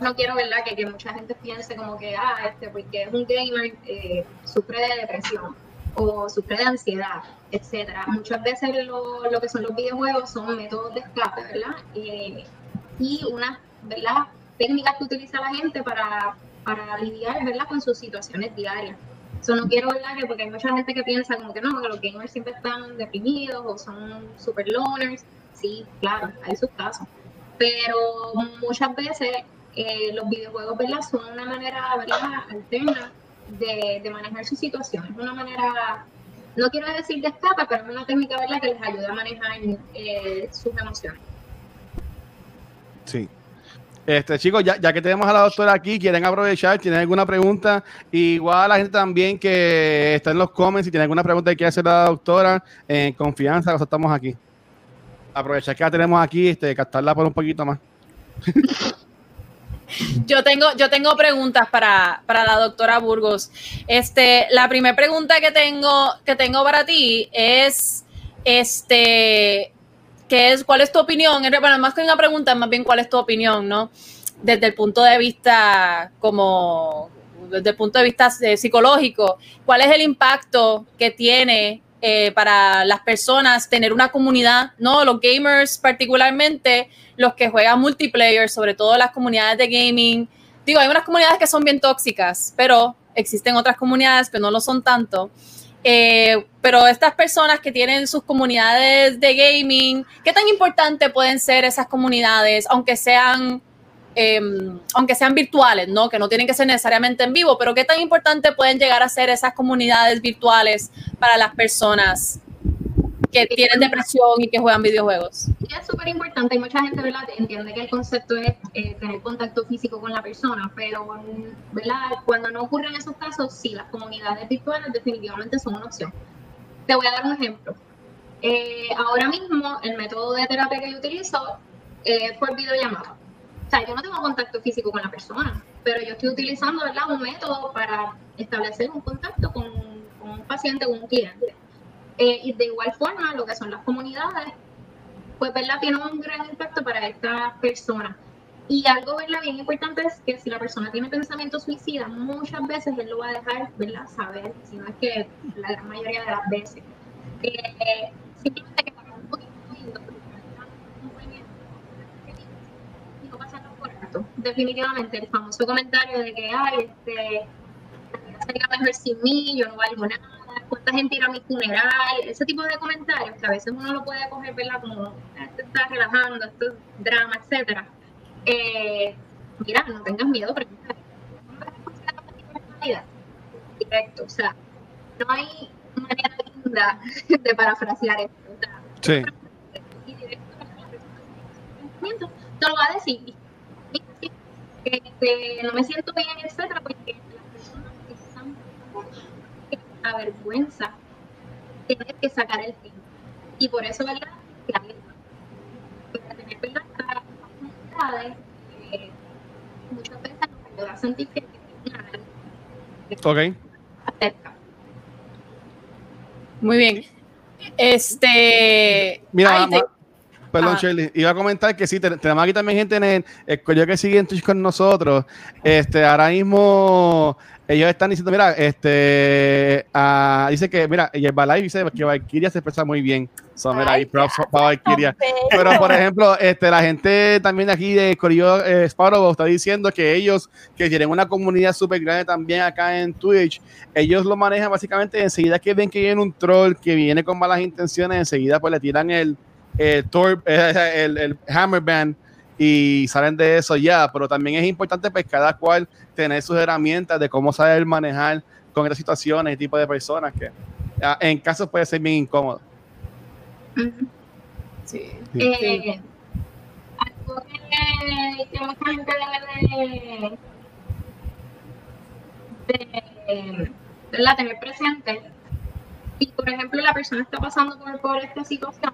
no quiero ¿verdad? Que, que mucha gente piense como que, ah, este, porque es un gamer, eh, sufre de depresión o sufre de ansiedad, etcétera. Muchas veces lo, lo que son los videojuegos son métodos de escape, ¿verdad? Eh, y unas, ¿verdad? Técnicas que utiliza la gente para, para lidiar, ¿verdad? Con sus situaciones diarias. Eso no quiero hablar que porque hay mucha gente que piensa como que no, que los gamers siempre están deprimidos o son super loners. Sí, claro, hay sus casos. Pero muchas veces eh, los videojuegos, ¿verdad? Son una manera, ¿verdad? Alterna de, de manejar su situación. Es una manera, no quiero decir de escape, pero es una técnica, ¿verdad? Que les ayuda a manejar eh, sus emociones. Sí. Este, chicos, ya, ya que tenemos a la doctora aquí, quieren aprovechar, tienen alguna pregunta, igual a la gente también que está en los comments, si tiene alguna pregunta que quiere hacer la doctora, en confianza, nosotros estamos aquí. Aprovechar que la tenemos aquí, este, captarla por un poquito más. (laughs) Yo tengo, yo tengo preguntas para, para la doctora Burgos. Este, la primera pregunta que tengo, que tengo para ti es, este, ¿qué es, ¿cuál es tu opinión? Bueno, más que una pregunta, más bien cuál es tu opinión, ¿no? Desde el punto de vista como, desde el punto de vista eh, psicológico, ¿cuál es el impacto que tiene eh, para las personas tener una comunidad, ¿no? Los gamers particularmente, los que juegan multiplayer, sobre todo las comunidades de gaming. Digo, hay unas comunidades que son bien tóxicas, pero existen otras comunidades que no lo son tanto. Eh, pero estas personas que tienen sus comunidades de gaming, ¿qué tan importante pueden ser esas comunidades, aunque sean Em, aunque sean virtuales, ¿no? Que no tienen que ser necesariamente en vivo, pero qué tan importante pueden llegar a ser esas comunidades virtuales para las personas que tienen depresión y que juegan videojuegos. Es súper importante y mucha gente ¿verdad? entiende que el concepto es eh, tener contacto físico con la persona, pero ¿verdad? cuando no ocurren esos casos, sí, las comunidades virtuales definitivamente son una opción. Te voy a dar un ejemplo. Eh, ahora mismo el método de terapia que yo utilizo es por videollamada. O sea, yo no tengo contacto físico con la persona, pero yo estoy utilizando ¿verdad? un método para establecer un contacto con, un paciente, con un cliente. Eh, y de igual forma, lo que son las comunidades, pues ¿verdad? tiene un gran impacto para esta persona. Y algo ¿verdad? bien importante es que si la persona tiene pensamiento suicida, muchas veces él lo va a dejar ¿verdad? saber, si no es que la gran mayoría de las veces. Eh, simplemente que definitivamente el famoso comentario de que, ay, este, sería mejor sin mí, yo no valgo nada, cuánta gente irá a mi funeral, ese tipo de comentarios que a veces uno lo puede coger, ¿verdad? Como, esto está relajando, esto es drama, etcétera. Eh, mira, no tengas miedo, porque directo, o sea, no hay manera linda de parafrasear esto. sí. Te lo va a decir, este, no me siento bien, etcétera, porque las personas que están avergüenza tener que sacar el tiempo. Y por eso, ¿verdad? Que hay para tener ¿verdad? comunidades, eh, muchas veces nos ayuda a sentir que Ok. Acerca. Muy bien. Este. Mira, te- Perdón, Ah. Shirley. Iba a comentar que sí, te- tenemos aquí también gente en el, el colegio que sigue en Twitch con nosotros. Este, ahora mismo ellos están diciendo, mira, este, ah, dice que, mira, y el Balay dice que Valkyria se expresa muy bien. So, mira, ahí props para Valkyria. Pero, por ejemplo, este, la gente también de aquí de Corillo eh, Sparrow está diciendo que ellos, que tienen una comunidad súper grande también acá en Twitch, ellos lo manejan básicamente enseguida que ven que viene un troll que viene con malas intenciones, enseguida pues le tiran el, el, (laughs) eh, el, el hammer band y salen de eso ya, pero también es importante pues cada cual tener sus herramientas de cómo saber manejar con estas situaciones y tipo de personas que ah, en casos puede ser bien incómodo. Ujú. Sí. Eh, algo que, que mucha gente debe de, de ¿verdad? tener presente. Y por ejemplo, la persona está pasando por, por esta situación.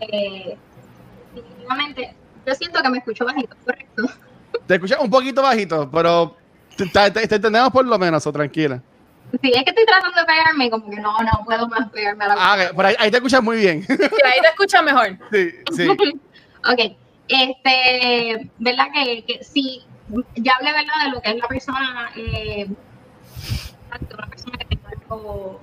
Eh, definitivamente, yo siento que me escucho bajito, correcto. Te escuchas un poquito bajito, pero te, te- te entendemos por lo menos, o tranquila. Sí, es que estoy tratando de pegarme, como que no, no puedo más pegarme a la Ah, por ahí, ahí te escuchas muy bien. Sí, ahí te escuchas mejor. (laughs) sí, sí. (laughs) Ok, este, ¿verdad? Que, que sí, ya hablé, ¿verdad? De lo que es la persona, eh, una persona que tenga algo-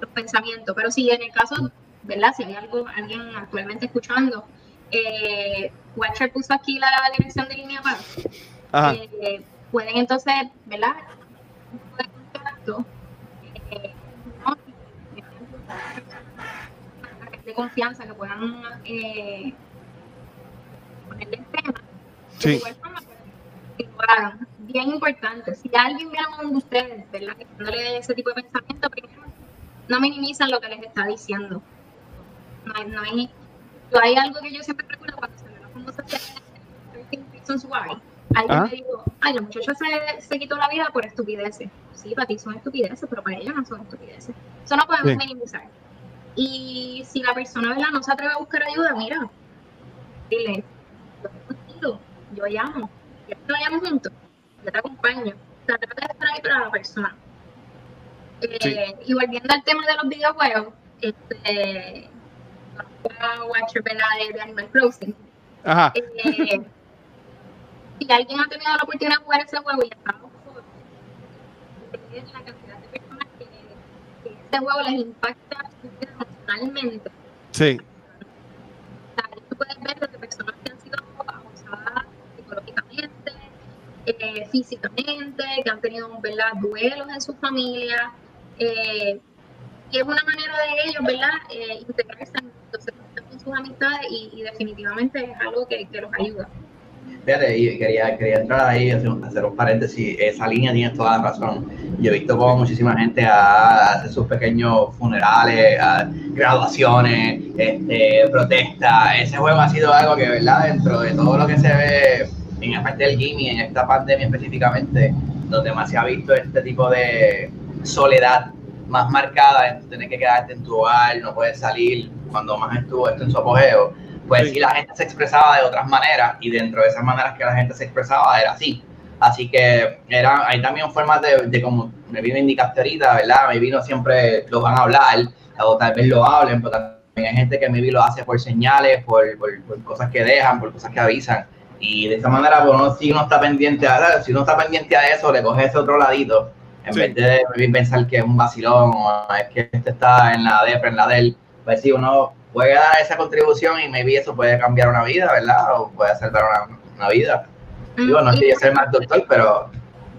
los pensamientos, pero sí, en el caso, ¿verdad? Si hay algo, alguien actualmente escuchando, eh, Watcher puso aquí la dirección de línea para, eh, pueden entonces, ¿verdad? De contacto, eh, ¿no? de confianza que puedan eh, ponerle el tema. Sí. De igual forma. Bien importante, si alguien viene a uno de ustedes, ¿verdad? Que dándole ese tipo de pensamiento, primero, no minimizan lo que les está diciendo. No hay, no hay, yo hay algo que yo siempre recuerdo cuando se me la Reasons Why, alguien me dijo, ay, la muchacha se, se quitó la vida por estupideces. Sí, para ti son estupideces, pero para ella no son estupideces. Eso no podemos Sí. minimizar. Y si la persona ¿verdad? no se atreve a buscar ayuda, mira, dile, yo estoy contigo, yo llamo, yo te vayamos juntos, yo te acompaño. O sea, trata de estar ahí para la persona. Eh, Sí. Y volviendo al tema de los videojuegos, este, a Watcher ¿verdad? de, de Animal Crossing. Ajá. Eh, (laughs) si alguien ha tenido la oportunidad de jugar ese juego y está la cantidad de personas que, que este juego les impacta emocionalmente. Sí. Tú puedes ver desde personas que han sido abusadas psicológicamente, eh, físicamente, que han tenido ¿verdad? duelos en su familia. Eh, y es una manera de ellos, ¿verdad? Eh, integrarse entonces, con sus amistades y, y definitivamente es algo que, que los ayuda. Fíjate, quería, quería entrar ahí hacer, un- paréntesis. Esa línea tiene toda la razón. Yo he visto como muchísima gente hace sus pequeños funerales, graduaciones, este, protestas. Ese juego ha sido algo que, ¿verdad? Dentro de todo lo que se ve en la parte del gaming, en esta pandemia específicamente, donde más se ha visto este tipo de soledad más marcada, en tener que quedarte en tu hogar, no puedes salir, cuando más estuvo esto en su apogeo pues Sí. sí la gente se expresaba de otras maneras y dentro de esas maneras que la gente se expresaba era así. Así que era, hay también formas de, de como me vino indicaste ahorita, ¿verdad? Me vino siempre lo van a hablar o tal vez lo hablen, pero también hay gente que maybe lo hace por señales, por, por, por cosas que dejan, por cosas que avisan. Y de esa manera, pues uno, si uno está pendiente a si uno está pendiente a eso, le coge ese otro ladito, en Sí. vez de pensar que es un vacilón o es que este está en la depre, en la del, pues sí, uno puede dar esa contribución y maybe eso puede cambiar una vida, ¿verdad? O puede salvar una, una vida. Digo, no sea el más doctor, pero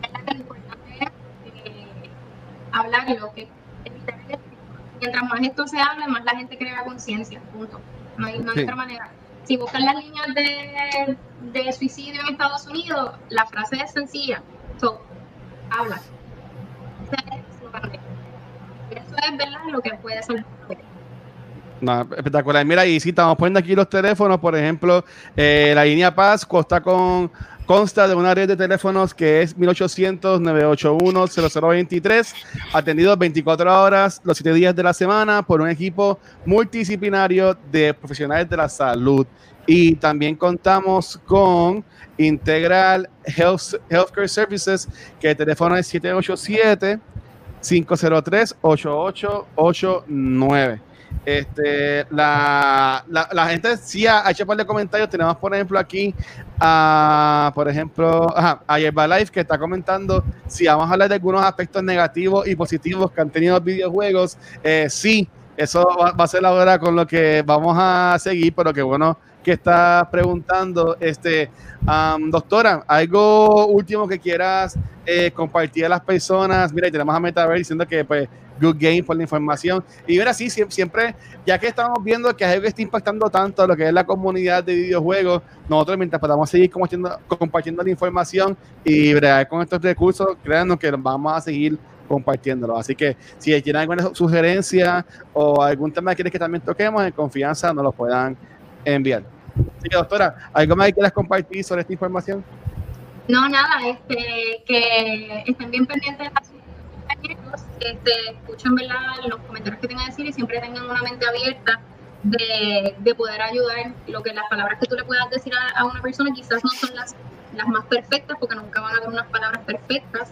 verdad que lo importante es eh, hablarlo, que mientras más esto se hable, más la gente crea conciencia, punto. No hay, no hay Sí. otra manera. Si buscan las líneas de, de suicidio en Estados Unidos, la frase es sencilla. So, habla. Ese es el eslogan de- Eso es verdad lo que puede. No, espectacular. Mira, y si estamos poniendo aquí los teléfonos, por ejemplo, eh, la línea Paz consta con consta de una red de teléfonos que es 1800-981-0023, atendidos 24 horas los 7 días de la semana por un equipo multidisciplinario de profesionales de la salud. Y también contamos con Integral Health, Healthcare Services, que el teléfono es 787 503 8889 este, la, la, la gente sí ha hecho un par de comentarios. Tenemos, por ejemplo, aquí a, por ejemplo, ajá, a Yerbalife que está comentando si vamos a hablar de algunos aspectos negativos y positivos que han tenido los videojuegos. Eh, sí, eso va, va a ser ahora con lo que vamos a seguir, pero qué bueno que está preguntando. Este, am, doctora, algo último que quieras eh, compartir a las personas. Mira, y tenemos a Metaverse diciendo que, pues, good game por la información. Y ver así, siempre, ya que estamos viendo que algo está impactando tanto a lo que es la comunidad de videojuegos, nosotros mientras podamos seguir compartiendo, compartiendo la información y bregar con estos recursos, créanos que vamos a seguir compartiéndolo. Así que si tienen alguna sugerencia o algún tema que quieres que también toquemos, en confianza nos lo puedan enviar. Así doctora, ¿algo más que quieras compartir sobre esta información? No, nada, este, que estén bien pendientes de este, escuchen los comentarios que tengan que decir y siempre tengan una mente abierta de, de poder ayudar. Lo que las palabras que tú le puedas decir a, a una persona quizás no son las, las más perfectas, porque nunca van a haber unas palabras perfectas,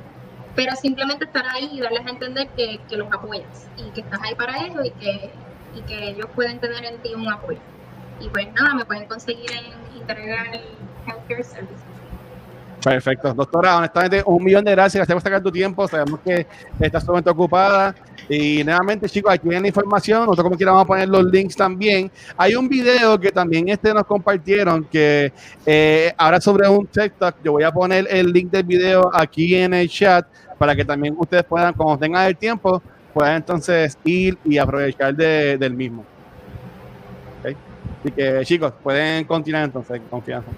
pero simplemente estar ahí y darles a entender que, que los apoyas y que estás ahí para ellos y que, y que ellos pueden tener en ti un apoyo. Y pues nada, me pueden conseguir en Integral Healthcare Services. Perfecto. Doctora, honestamente, un millón de gracias. Gracias por sacar tu tiempo. Sabemos que estás sumamente ocupada. Y nuevamente, chicos, aquí tienen la información. Nosotros como quiera vamos a poner los links también. Hay un video que también este nos compartieron que eh, ahora sobre un TikTok. Yo voy a poner el link del video aquí en el chat para que también ustedes puedan, cuando tengan el tiempo, puedan entonces ir y aprovechar de- del mismo. Así que, chicos, pueden continuar entonces, con confianza.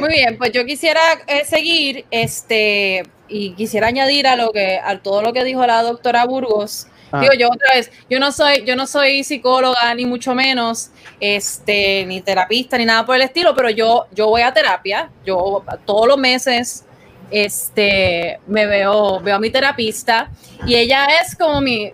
Muy bien, pues yo quisiera eh, seguir este y quisiera añadir a lo que a todo lo que dijo la doctora Burgos Ah. Digo yo otra vez, yo no soy, yo no soy psicóloga ni mucho menos, este, ni terapista ni nada por el estilo, pero yo, yo voy a terapia, yo todos los meses, este, me veo, veo a mi terapista y ella es como mi,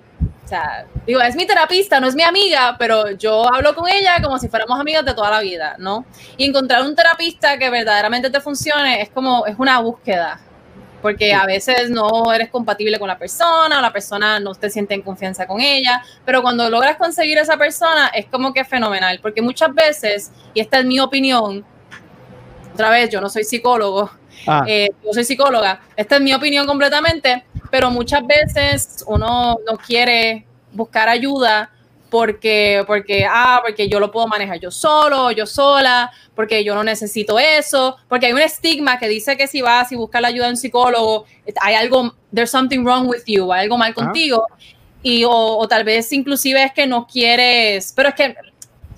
o sea, digo, es mi terapista, no es mi amiga, pero yo hablo con ella como si fuéramos amigas de toda la vida, ¿no? Y encontrar un terapista que verdaderamente te funcione es como, es una búsqueda, porque a veces no eres compatible con la persona, o la persona no te siente en confianza con ella, pero cuando logras conseguir esa persona es como que fenomenal, porque muchas veces, y esta es mi opinión, otra vez, yo no soy psicólogo, Ah, eh, yo soy psicóloga, esta es mi opinión completamente, pero muchas veces uno no quiere buscar ayuda porque, porque, ah, porque yo lo puedo manejar yo solo, yo sola, porque yo no necesito eso, porque hay un estigma que dice que si vas y buscas la ayuda de un psicólogo, hay algo, there's something wrong with you, hay algo mal contigo, y o, o tal vez inclusive es que no quieres, pero es que,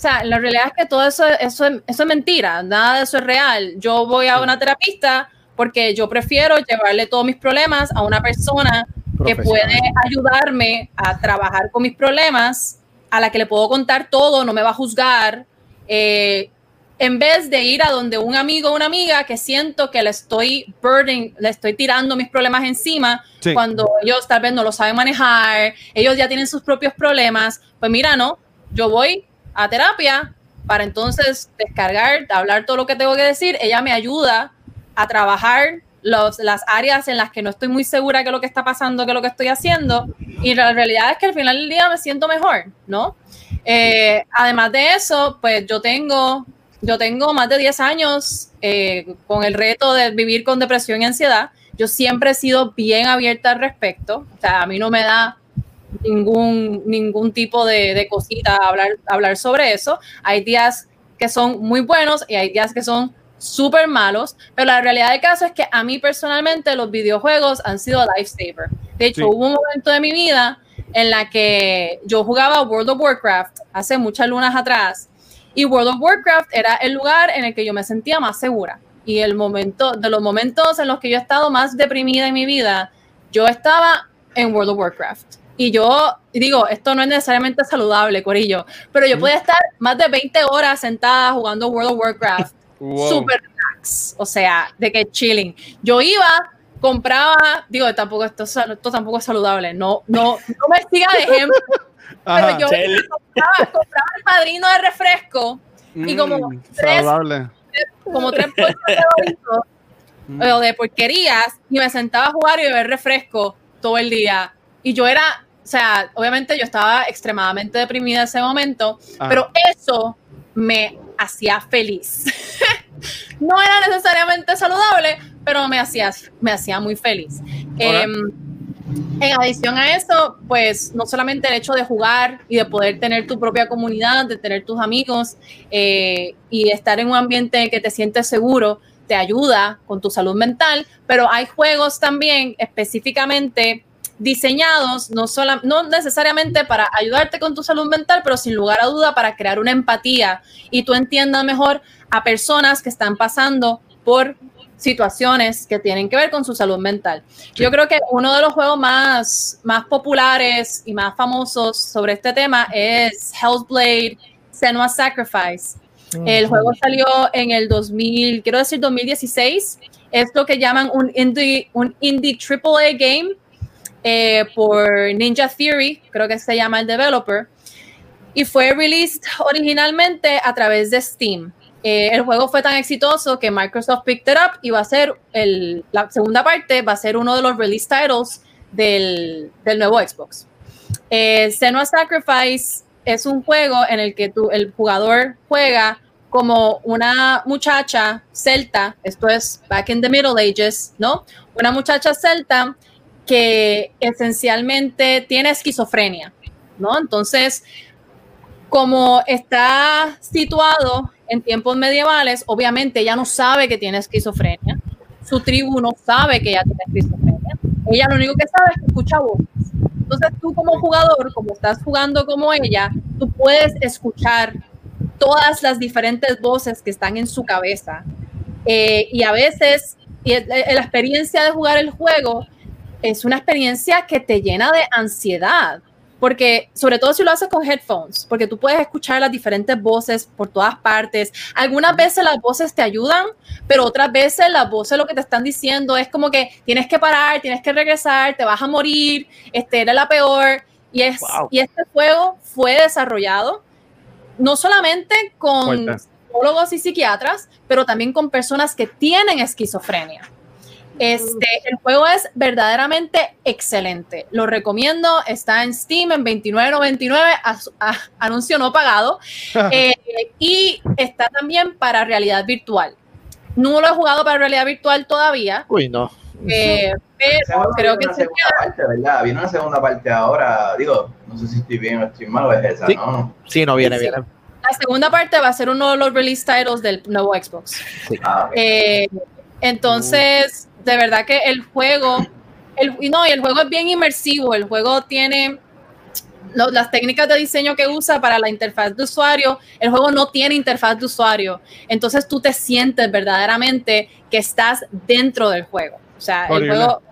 o sea, la realidad es que todo eso, eso, es- eso es mentira, nada de eso es real. Yo voy a una terapista porque yo prefiero llevarle todos mis problemas a una persona que puede ayudarme a trabajar con mis problemas, a la que le puedo contar todo, no me va a juzgar, eh, en vez de ir a donde un amigo o una amiga que siento que le estoy burden, le estoy tirando mis problemas encima, Sí. cuando ellos tal vez no lo saben manejar, ellos ya tienen sus propios problemas, pues mira, no, yo voy a terapia para entonces descargar, hablar todo lo que tengo que decir, ella me ayuda a trabajar los, las áreas en las que no estoy muy segura que lo que está pasando, que lo que estoy haciendo, y la realidad es que al final del día me siento mejor, ¿no? Eh, además de eso, pues yo tengo, yo tengo más de 10 años eh, con el reto de vivir con depresión y ansiedad. Yo siempre he sido bien abierta al respecto, o sea, a mí no me da ningún, ningún tipo de, de cosita hablar, hablar sobre eso. Hay días que son muy buenos y hay días que son súper malos, pero la realidad del caso es que a mí personalmente los videojuegos han sido lifesaver. De hecho, Sí. hubo un momento de mi vida en la que yo jugaba World of Warcraft hace muchas lunas atrás y World of Warcraft era el lugar en el que yo me sentía más segura. Y el momento, de los momentos en los que yo he estado más deprimida en mi vida, yo estaba en World of Warcraft. Y yo digo, esto no es necesariamente saludable, Corillo, pero yo podía estar más de 20 horas sentada jugando World of Warcraft (laughs) wow. super relax, o sea, de que chilling. Yo iba, compraba, digo, tampoco esto, es- esto tampoco es saludable, no, no, no me siga de ejemplo, (laughs) Ajá. pero yo compraba, compraba el padrino de refresco y como Mm, tres- saludable. como tres bolsas de (laughs) Mm. de porquerías y me sentaba a jugar y beber refresco todo el día. Y yo era, sea, obviamente yo estaba extremadamente deprimida en ese momento, Ah. pero eso me hacía feliz. (laughs) no era necesariamente saludable, pero me hacía, me hacía muy feliz. Em, en adición a eso, pues no solamente el hecho de jugar y de poder tener tu propia comunidad, de tener tus amigos eh, y estar en un ambiente que te sientes seguro, te ayuda con tu salud mental, pero hay juegos también específicamente diseñados, no, sola, no necesariamente para ayudarte con tu salud mental, pero sin lugar a duda para crear una empatía y tú entiendas mejor a personas que están pasando por situaciones que tienen que ver con su salud mental. Yo creo que uno de los juegos más, más populares y más famosos sobre este tema es Hellblade Senua Sacrifice. El juego salió en el 2000, quiero decir 2016. Es lo que llaman un indie, un indie AAA game eh, por Ninja Theory, creo que se llama el developer. Y fue released originalmente a través de Steam. Eh, el juego fue tan exitoso que Microsoft picked it up y va a ser el, la segunda parte, va a ser uno de los release titles del, del nuevo Xbox. Eh, Senua Sacrifice es un juego en el que el jugador juega como una muchacha celta, esto es back in the Middle Ages, ¿no? Una muchacha celta que esencialmente tiene esquizofrenia, ¿no? Entonces, como está situado en tiempos medievales, obviamente ella no sabe que tiene esquizofrenia, su tribu no sabe que ella tiene esquizofrenia, ella lo único que sabe es que escucha voces. Entonces tú como jugador, como estás jugando como ella, tú puedes escuchar todas las diferentes voces que están en su cabeza. Eh, y a veces, la experiencia de jugar el juego es una experiencia que te llena de ansiedad, porque sobre todo si lo haces con headphones, porque tú puedes escuchar las diferentes voces por todas partes. Algunas veces las voces te ayudan, pero otras veces las voces lo que te están diciendo es como que tienes que parar, tienes que regresar, te vas a morir, este era la peor. Y, es, y este juego fue desarrollado no solamente con psicólogos y psiquiatras, pero también con personas que tienen esquizofrenia. Este, el juego es verdaderamente excelente. Lo recomiendo. Está en Steam en 29.99, anuncio no pagado. (laughs) Eh, y está también para realidad virtual. No lo he jugado para realidad virtual todavía. Uy, no. Eh, pero creo que una segunda parte, ¿verdad? Viene una segunda parte ahora. Digo, no sé si estoy bien o estoy mal es esa, sí. ¿no? Sí, no viene, bien. La segunda parte va a ser uno de los release titles del nuevo Xbox. Sí. Ah, okay. eh, entonces, de verdad que el juego, el, no, y el juego es bien inmersivo. El juego tiene lo, las técnicas de diseño que usa para la interfaz de usuario. El juego no tiene interfaz de usuario. Entonces tú te sientes verdaderamente que estás dentro del juego. O sea, el juego,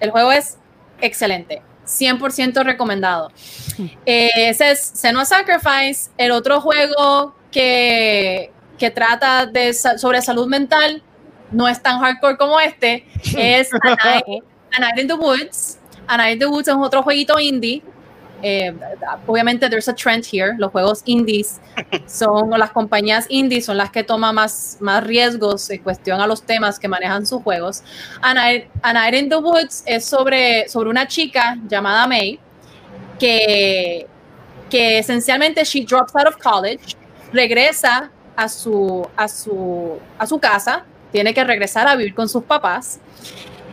el juego es excelente. 100% recomendado. (laughs) Eh, ese es Senua Sacrifice, el otro juego que, que trata de, sobre salud mental, no es tan hardcore como este, (laughs) es A Night, A Night in the Woods. A Night in the Woods es otro jueguito indie. Eh, obviamente, there's a trend here. Los juegos indies son, o las compañías indies son las que toman más, más riesgos en cuestión a los temas que manejan sus juegos. A Night, a Night in the Woods es sobre, sobre una chica llamada May que, que esencialmente she drops out of college, regresa a su, a su, a su casa, tiene que regresar a vivir con sus papás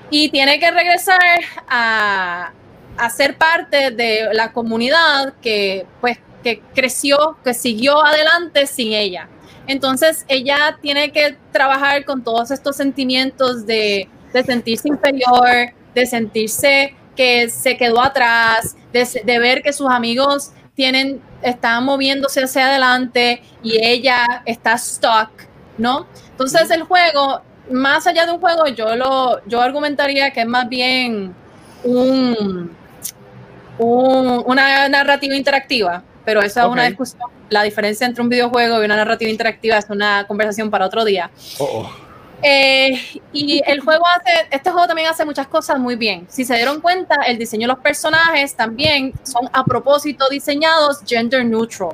y tiene que regresar a, a ser parte de la comunidad que pues que creció, que siguió adelante sin ella. Entonces ella tiene que trabajar con todos estos sentimientos de, de sentirse inferior, de sentirse que se quedó atrás, de, de, ver que sus amigos tienen, están moviéndose hacia adelante y ella está stuck, ¿no? Entonces el juego, más allá de un juego, yo lo, yo argumentaría que es más bien un, un, una narrativa interactiva, pero esa es una discusión. La diferencia entre un videojuego y una narrativa interactiva es una conversación para otro día. Oh, oh. Eh, y el juego hace, este juego también hace muchas cosas muy bien. Si se dieron cuenta, el diseño de los personajes también son a propósito diseñados gender neutral.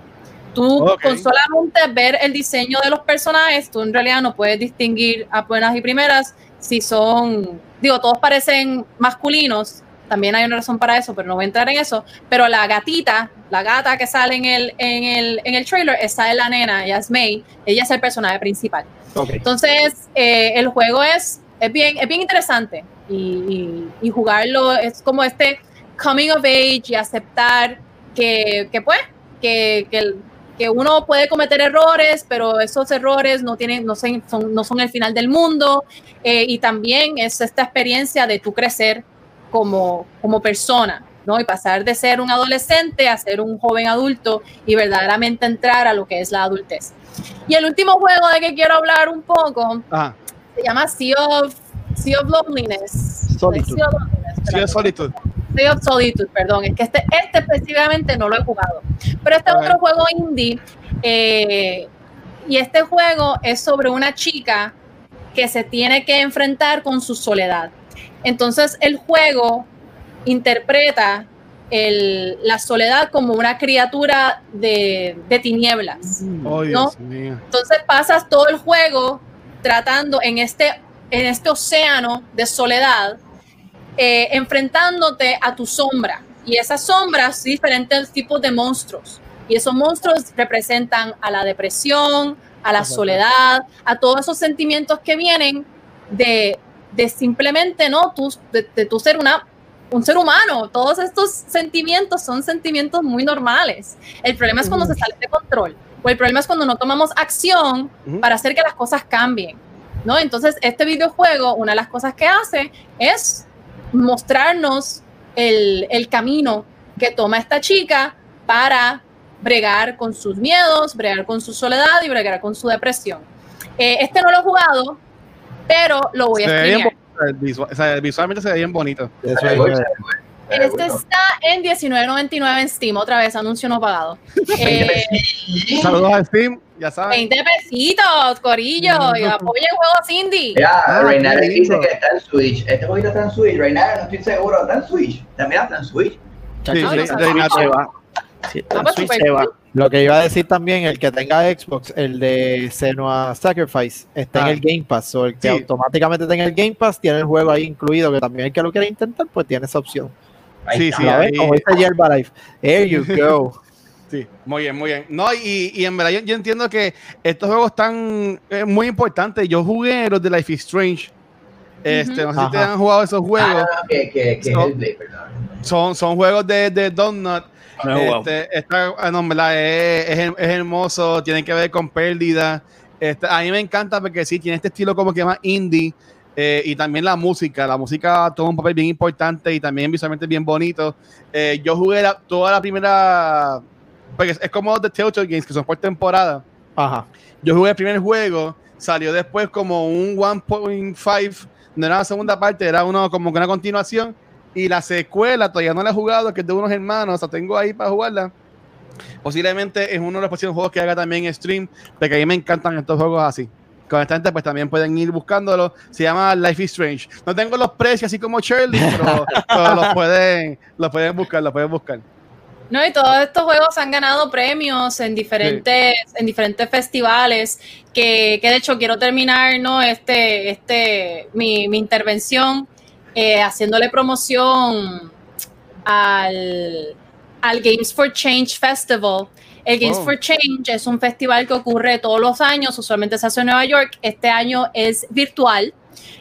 Tú okay. con solamente ver el diseño de los personajes, tú en realidad no puedes distinguir a buenas y primeras si son, digo, todos parecen masculinos, también hay una razón para eso, pero no voy a entrar en eso. Pero la gatita, la gata que sale en el, en el, en el trailer, esa es la nena, ella es May, ella es el personaje principal. Okay. Entonces, eh, el juego es, es, bien, es bien interesante y, y, y, jugarlo es como este coming of age y aceptar que, que pues, que, que, que, uno puede cometer errores, pero esos errores no, tienen, no, son, no son el final del mundo. Eh, y también es esta experiencia de tu crecer como, como persona, ¿no? Y pasar de ser un adolescente a ser un joven adulto y verdaderamente entrar a lo que es la adultez. Y el último juego de que quiero hablar un poco Ajá. se llama Sea of, sea of Loneliness. Solitude. Sea of Loneliness. Sea of Solitude. Sea of Solitude, perdón. Es que este, este específicamente no lo he jugado. Pero este es otro juego indie. Eh, y este juego es sobre una chica que se tiene que enfrentar con su soledad. Entonces el juego interpreta el, la soledad como una criatura de, de tinieblas. Oh, ¿no? Entonces pasas todo el juego tratando en este, en este océano de soledad, eh, enfrentándote a tu sombra. Y esas sombras, diferentes tipos de monstruos. Y esos monstruos representan a la depresión, a la soledad, a todos esos sentimientos que vienen de, de simplemente, ¿no? Tú, de, de tu ser una, un ser humano. Todos estos sentimientos son sentimientos muy normales. El problema es cuando se sale de control. O el problema es cuando no tomamos acción uh -huh. para hacer que las cosas cambien. ¿no? Entonces, este videojuego, una de las cosas que hace es mostrarnos el, el camino que toma esta chica para bregar con sus miedos, bregar con su soledad y bregar con su depresión. Eh, este no lo he jugado, pero lo voy a streamear. Visual, o sea, visualmente se ve bien bonito. Eso es, Este está en 19.99 en Steam, otra vez, anuncio no pagado. (laughs) Eh, (laughs) Saludos a Steam, ya saben. 20 pesitos, corillo, y apoyen juegos indie. Mira, Ah, Reynard qué dice que está en Switch. Este jueguito está en Switch. Reynard, no estoy seguro. ¿Está en Switch? También está en Switch. Sí, sí, sí, sí. se va. Si está Ah, en pues, Switch se va. Lo que iba a decir también, el que tenga Xbox, el de Senua Sacrifice, está Ah. en el Game Pass. O el que Sí. automáticamente tenga el Game Pass, tiene el juego ahí incluido, que también el que lo quiera intentar, pues tiene esa opción. Ahí Sí, está. sí, ahí- Como dice Yerbalife. There you go. (laughs) Sí, muy bien, muy bien. No, y, y en verdad yo, yo entiendo que estos juegos están eh, muy importantes. Yo jugué los de Life is Strange. Este, no sé si te Ajá. han jugado esos juegos. Ah, que, que, que So- Hellblade, perdón. Son, son juegos de, de Donut. Jugado. Este, está, ah, no, es, es, es hermoso, tiene que ver con pérdida. Este, a mí me encanta porque sí, tiene este estilo como que más indie. Eh, y también la música, la música toma un papel bien importante y también visualmente bien bonito. Eh, yo jugué la- toda la primera, porque es, es como los de Telltale Games que son por temporada. Ajá. Yo jugué el primer juego, salió después como un 1.5, no era la segunda parte, era uno como que una continuación. Y la secuela todavía no la he jugado, que es de unos hermanos, o sea, tengo ahí para jugarla. Posiblemente es uno de los próximos juegos que haga también stream, porque a mí me encantan estos juegos así. Con esta gente, pues también pueden ir buscándolo. Se llama Life is Strange. No tengo los precios así como Shirley, pero, pero los, pueden, los pueden buscar, los pueden buscar. No, y todos estos juegos han ganado premios en diferentes, en diferentes festivales, que, que de hecho quiero terminar ¿no? este, este, mi, mi intervención eh, haciéndole promoción al, al Games for Change Festival. El Games Oh. for Change es un festival que ocurre todos los años, usualmente se hace en Nueva York. Este año es virtual,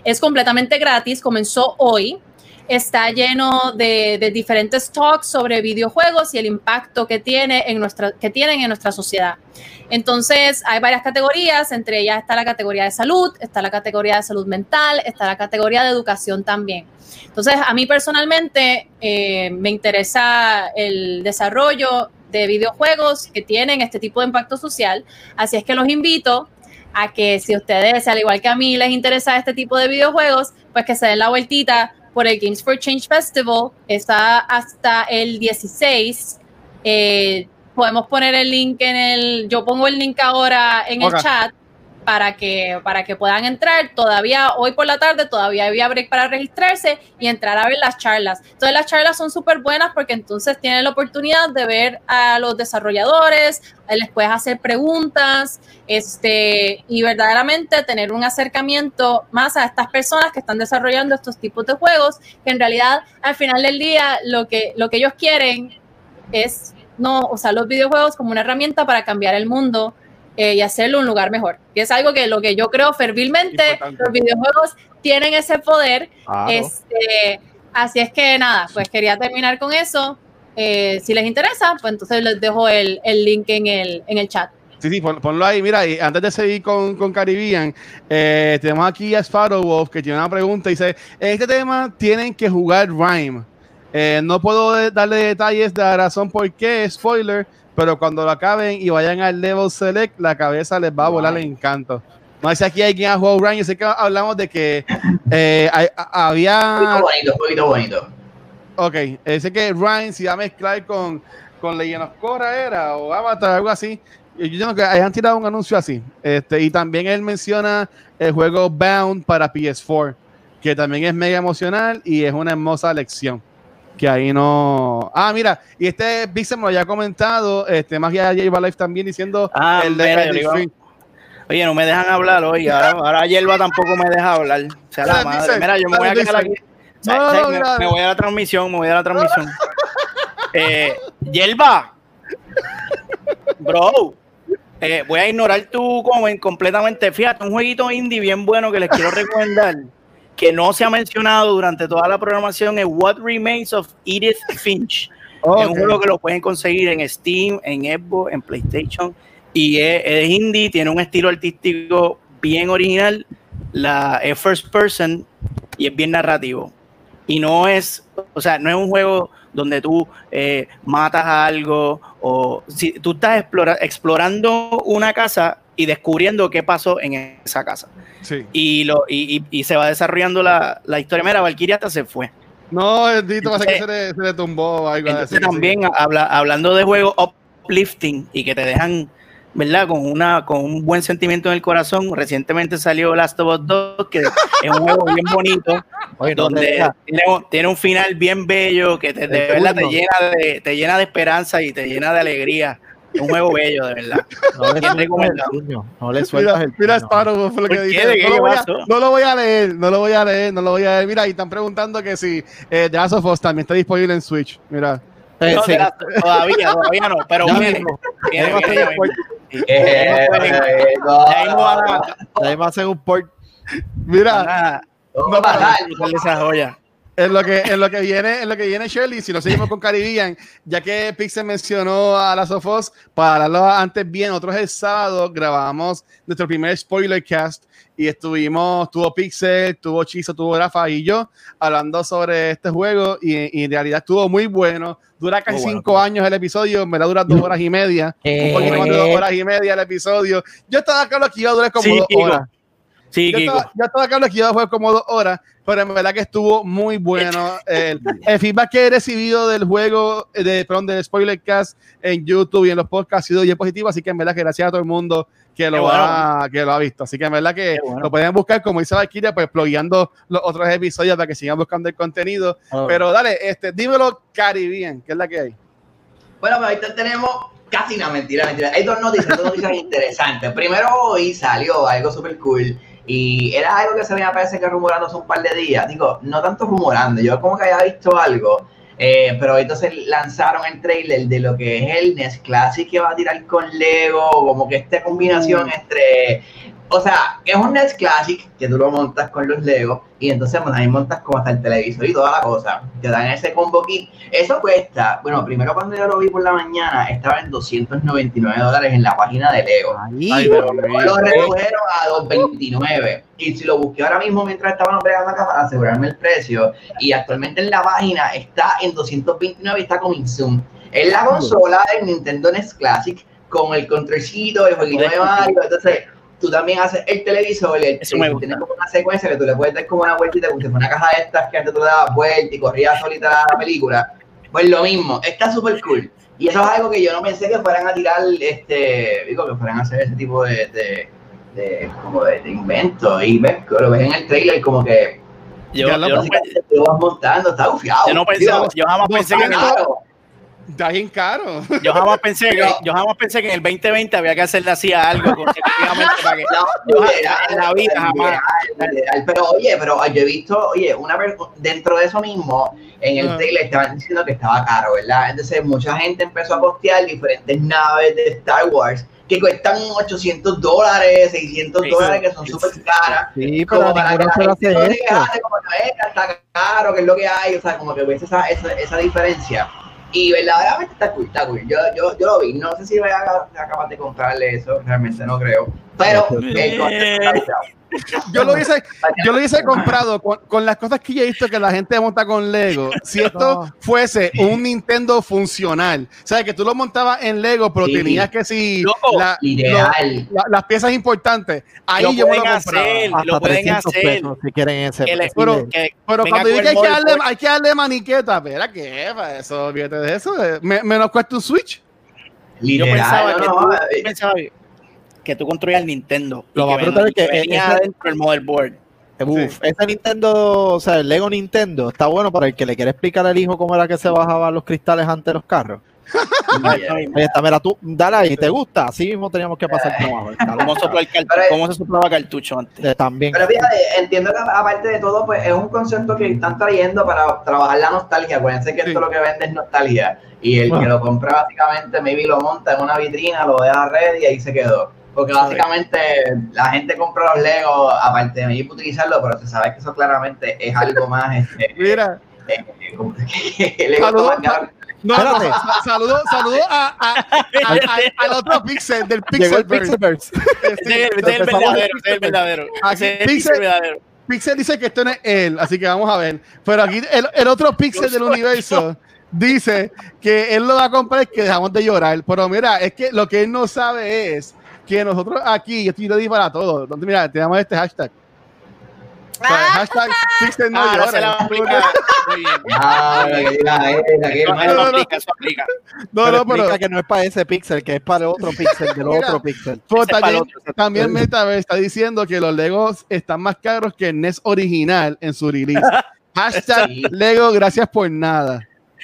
es completamente gratis, comenzó hoy está lleno de, de diferentes talks sobre videojuegos y el impacto que, tiene en nuestra, que tienen en nuestra sociedad. Entonces, hay varias categorías, entre ellas está la categoría de salud, está la categoría de salud mental, está la categoría de educación también. Entonces, a mí personalmente eh, me interesa el desarrollo de videojuegos que tienen este tipo de impacto social, así es que los invito a que si ustedes, al igual que a mí, les interesa este tipo de videojuegos, pues que se den la vueltita por el Games for Change Festival. Está hasta el 16. Eh, podemos poner el link en el. Yo pongo el link ahora en el chat para que, para que puedan entrar. Todavía hoy por la tarde, todavía había break para registrarse y entrar a ver las charlas. Entonces, las charlas son súper buenas porque entonces tienen la oportunidad de ver a los desarrolladores, eh, les puedes hacer preguntas este, y verdaderamente tener un acercamiento más a estas personas que están desarrollando estos tipos de juegos, que en realidad al final del día lo que, lo que ellos quieren es no usar los videojuegos como una herramienta para cambiar el mundo eh, y hacerlo un lugar mejor. Y es algo que lo que yo creo fervilmente, Importante. los videojuegos tienen ese poder. Claro. Este, así es que nada, pues quería terminar con eso. Eh, si les interesa, pues entonces les dejo el, el link en el, en el chat. Sí, sí, pon- ponlo ahí. Mira, y antes de seguir con, con Caribbean, eh, tenemos aquí a Sparrow que tiene una pregunta. Dice: En este tema tienen que jugar Rhyme. Eh, no puedo darle detalles de la razón por qué, spoiler, pero cuando lo acaben y vayan al level select, la cabeza les va a volar el encanto. No sé si aquí hay quien ha jugado Rhyme. Yo sé que hablamos de que eh, hay- a- Un había. poquito bonito, un poquito bonito. Ok, ese que Ryan se iba a mezclar con, con Legend of Korra era, o Avatar, algo así. Yo creo que hayan tirado un anuncio así. Este, y también él menciona el juego Bound para PS4, que también es mega emocional y es una hermosa lección. Que ahí no. Ah, mira, y este Vixen me lo había comentado, este, más ya lleva live también diciendo Ah, el de. Oye, no me dejan hablar hoy. Ahora, (laughs) ahora Yelva tampoco me deja hablar. O sea, la madre. dice, Mira, yo me voy a quedar aquí. dice. O sea, No, o sea, no, me, mira. me voy a la transmisión, me voy a la transmisión. (laughs) Eh, Yelva. Bro. eh, voy a ignorar tu comment completamente. Fíjate, un jueguito indie bien bueno que les quiero recomendar, que no se ha mencionado durante toda la programación, es What Remains of Edith Finch. Es un juego que lo pueden conseguir en Steam, en Xbox, en PlayStation. Y es, es indie, tiene un estilo artístico bien original. La, es first person y es bien narrativo. Y no es, o sea, no es un juego donde tú eh, matas algo o si tú estás explora- explorando una casa y descubriendo qué pasó en esa casa. Sí. Y, lo, y, y- y se va desarrollando la, la historia. Mira, Valkyria hasta se fue. No, el Dito parece que se le, se le tumbó algo Entonces así. también habla- hablando de juegos uplifting y que te dejan, ¿verdad? Con una con un buen sentimiento en el corazón. Recientemente salió Last of Us 2, que es un juego bien bonito, (laughs) Oye, donde tiene, un- tiene un final bien bello que te, de verdad te llena de, te llena de esperanza y te llena de alegría. Un juego bello, de verdad. no le sueltas el recomendado. puño, no le sueltas Mira, el mira puño. Sparrow fue lo que dice. No lo, ¿Qué voy a, pasó? no lo voy a leer, no lo voy a leer, no lo voy a leer. Mira, y están preguntando que si eh, The Last of Us también está disponible en Switch. Mira. Eh, No, sí, de la- todavía, todavía no, pero ya viene. viene, viene, Eh, eh, no, ahí no van a- mismo hacen un port. Mira, no va a pasar. disfrutar de esa joya. En lo que en lo que viene, en lo que viene Shirley, si nos seguimos con Caribbean, ya que Pixel mencionó a Last of Us, para hablarlo antes bien, nosotros el sábado grabamos nuestro primer spoiler cast y estuvimos, tuvo Pixel, tuvo Chizo, tuvo Rafa y yo hablando sobre este juego y, y en realidad estuvo muy bueno. Dura casi bueno, cinco años el episodio, en verdad dura dos horas y media. Un poquito más de dos horas y media el episodio. Yo estaba claro que iba a durar como Sí, dos horas. Sí, Yo estaba, yo estaba claro que iba a jugar como dos horas, pero en verdad que estuvo muy bueno. (laughs) El, el feedback que he recibido del juego, eh, de, perdón, del spoiler cast en YouTube y en los podcasts ha sido bien positivo, así que en verdad que gracias a todo el mundo que lo, bueno. ha, que lo ha visto. Así que en verdad que bueno. lo pueden buscar, como dice Valkyria, pues plugueando los otros episodios para que sigan buscando el contenido. Ah. Pero dale, este, dímelo Caribbean, que es la que hay. Bueno, pero ahorita tenemos casi una mentira, mentira. Hay dos noticias, dos noticias (laughs) interesantes. Primero, hoy salió algo súper cool y era algo que se me parece que rumorando hace un par de días. Digo, no tanto rumorando, yo como que había visto algo, eh, pero entonces lanzaron el trailer de lo que es el NES Classic que va a tirar con Lego, como que esta combinación entre. O sea, es un NES Classic que tú lo montas con los Legos y entonces pues, ahí montas como hasta el televisor y toda la cosa. Te dan ese combo kit. Eso cuesta, bueno, primero cuando yo lo vi por la mañana estaba en 299 dólares en la página de Lego. Ahí, Ay, Pero lo redujeron a 229. Y si lo busqué ahora mismo mientras estaban pegando acá para asegurarme el precio, y actualmente en la página está en 229 y está con Zoom. Es la consola del Nintendo NES Classic con el controlcito, el jueguito de Mario. Entonces, tú también haces el televisor, el, el- como una secuencia que tú le puedes dar como una vueltita, como si fuera una caja de estas que antes tú le dabas vuelta y corrías solita la película. Pues lo mismo, está súper cool. Y eso es algo que yo no pensé que fueran a tirar, este, digo, que fueran a hacer ese tipo de, de, de- como de, de invento. Y ves, lo ves en el trailer como que Yo, no, básicamente te vas montando, está bufiado. yo no pensé, yo jamás pensé que claro. Está bien caro. yo jamás pensé que yo jamás pensé que en el 2020 había que hacerle así a algo consecutivamente para que (laughs) No, en la vida jamás. Pero oye, pero yo he visto, oye, una dentro de eso mismo, en el Ajá. trailer estaban diciendo que estaba caro, ¿verdad? Entonces mucha gente empezó a postear diferentes naves de Star Wars que cuestan 800 dólares, 600 Sí, dólares, sí. que son súper caras. Sí, pero Como para que la gente no se esto. quejase, como que "Venga, está caro, que es lo que hay, o sea, como que ves esa, esa, esa diferencia. Y verdaderamente está cool, está cool. Yo, yo, yo lo vi, no sé si voy a ser capaz de comprarle eso, realmente no creo. Pero el está bufiado. Yo lo hice, yo lo hice comprado con, con las cosas que yo he visto que la gente monta con Lego. Si esto No. fuese un Nintendo funcional, o sea, que tú lo montabas en Lego, pero Sí. tenías que si Loco, la- Ideal. lo- la- las piezas importantes, ahí Lo yo me lo pueden compraba. hacer. Hasta lo pueden 300 hacer. pesos si quieren ese. que le- Pero- que- Pero cuando dije que hay que, darle, hay que darle maniqueta, espera, ¿qué? Para eso, olvídate de eso. eh, Me, menos cuesta un Switch. yo Literal, pensaba no, que no, tú, eh, yo pensaba que tú construías el Nintendo Lo más brutal es que venía ese- adentro el motherboard Uf, ese Nintendo, o sea, el Lego Nintendo está bueno para el que le quiere explicar al hijo cómo era que se bajaban los cristales ante los carros. (laughs) Ahí está, mira, tú, dale ahí, ¿te gusta? Así mismo teníamos que pasar trabajo. está ¿Cómo, el car- Pero- cómo se soplaba cartucho antes? Eh, También. Pero fíjate, entiendo que aparte de todo, pues es un concepto que están trayendo para trabajar la nostalgia. Acuérdense que Sí. esto lo que vende es nostalgia. Y el que lo compra básicamente, maybe lo monta en una vitrina, lo deja red y ahí se quedó. Porque básicamente la gente compra los Legos, aparte de para utilizarlo, pero se sabe que eso claramente es algo (laughs) más. Este, Mira, eh, que (laughs) Lego Saludos, está más caro. no, Espérate. no, sa- (laughs) saludo, saludo a, a- a- a- al otro Pixel, del Llegó el Pixelverse. Pixelverse. Sí, Ese es el empezamos verdadero, es el verdadero. Aquí Ese es el dice- verdadero. Pixel dice que esto no es él, así que vamos a ver. Pero aquí el, el otro Pixel del universo dice que él lo va a comprar y que dejamos de llorar. Pero mira, es que lo que él no sabe es que nosotros aquí, yo estoy ready para todo. Mira, tenemos este hashtag. sea, Ah. hashtag Pixel no Ah, ahora llores. se la va a aplicar. (laughs) Muy bien. Ah, Eso no, no, no. pero que no es para ese pixel, que es para el otro pixel del (laughs) otro pixel. pero Ese es para también, también Metaverse está diciendo que los Legos están más caros que el NES original en su release. (laughs) Hashtag Sí. Lego, gracias por nada.